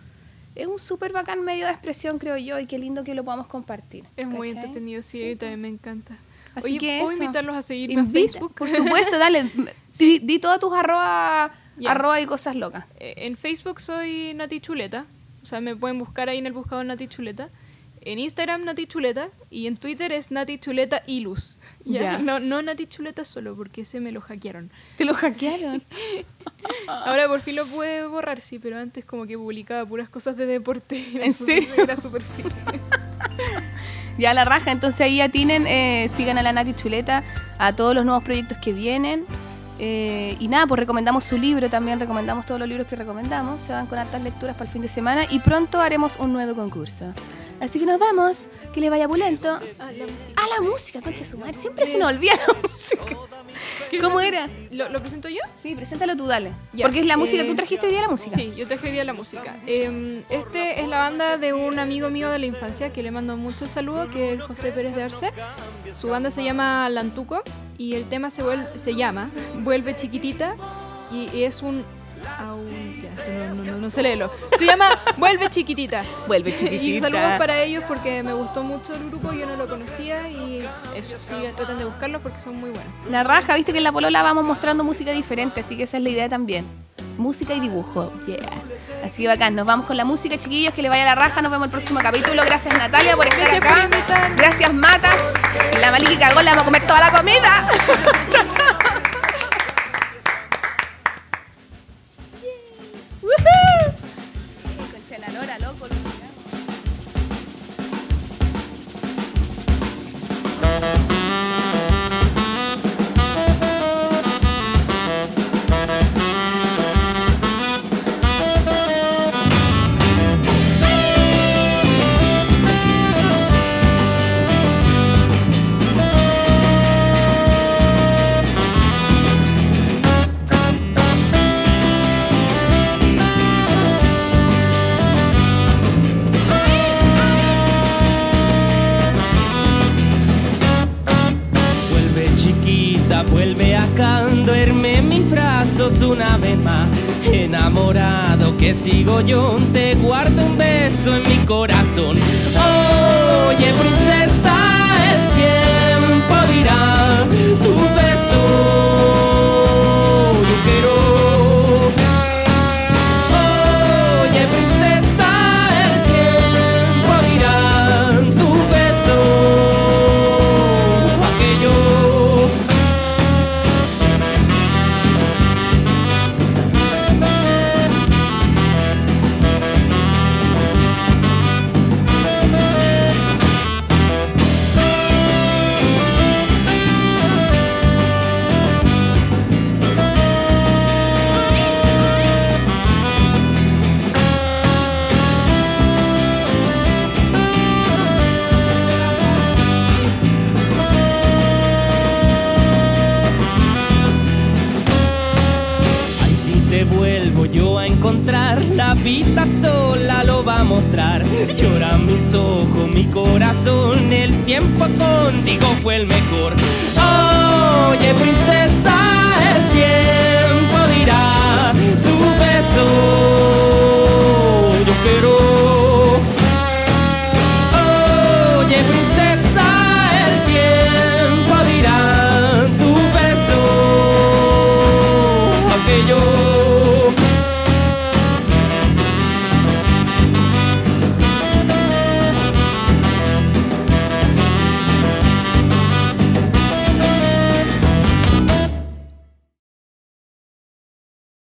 B: Es un súper bacán medio de expresión, creo yo, y qué lindo que lo podamos compartir.
C: Es muy entretenido, sí,
B: Sí, po.
C: también me encanta.
B: Así
C: Oye,
B: que
C: ¿puedo
B: eso.
C: invitarlos a seguirme a
B: Invita,
C: Facebook?
B: Por supuesto, dale. [LAUGHS] Di, di todas tus arroba, arroba y cosas locas.
C: Eh, En Facebook soy Nati Chuleta, o sea, me pueden buscar ahí en el buscador Nati Chuleta. En Instagram Nati Chuleta y en Twitter es Nati Chuleta Ilus. ¿ya?
B: Ya.
C: No, no Nati Chuleta solo, porque ese me lo hackearon.
B: Te lo hackearon. [LAUGHS]
C: Ahora por fin lo pude borrar, sí, pero antes como que publicaba puras cosas de deporte. Era
B: ¿En
C: súper-
B: serio?
C: Era súper fin. [LAUGHS]
B: ya la raja. Entonces ahí atinen, eh, sigan a la Nati Chuleta, a todos los nuevos proyectos que vienen. Eh, y nada, pues recomendamos su libro también, recomendamos todos los libros que recomendamos. Se van con hartas lecturas para el fin de semana y pronto haremos un nuevo concurso. Así que nos vamos, que le vaya pulento.
C: Ah, la música.
B: A la música, concha su madre, siempre se nos olvida la música. ¿Cómo era?
C: ¿Lo, lo presento yo?
B: Sí, preséntalo tú, dale.
C: Ya,
B: Porque es la música,
C: eh,
B: tú trajiste hoy día la música.
C: Sí, yo traje hoy día la música. Eh, este es la banda de un amigo mío de la infancia que le mando muchos saludos, que es José Pérez de Arce. Su banda se llama Lantuco y el tema se, se llama Vuelve Chiquitita y es un... no, no, no, no sé leerlo. Se llama Vuelve Chiquitita.
B: Vuelve [LAUGHS]
C: Y
B: chiquitita.
C: saludos para ellos porque me gustó mucho el grupo, yo no lo conocía y eso, sí, traten de buscarlos porque son muy buenos.
B: La raja, viste que en la polola vamos mostrando música diferente, así que esa es la idea también. Música y dibujo, yeah. Así que bacán, nos vamos con la música, chiquillos, que le vaya la raja, nos vemos el próximo capítulo. Gracias Natalia por estar
C: Gracias
B: acá.
C: por.
B: Gracias Matas. La Maliki cagó, le vamos a comer toda la comida. [LAUGHS]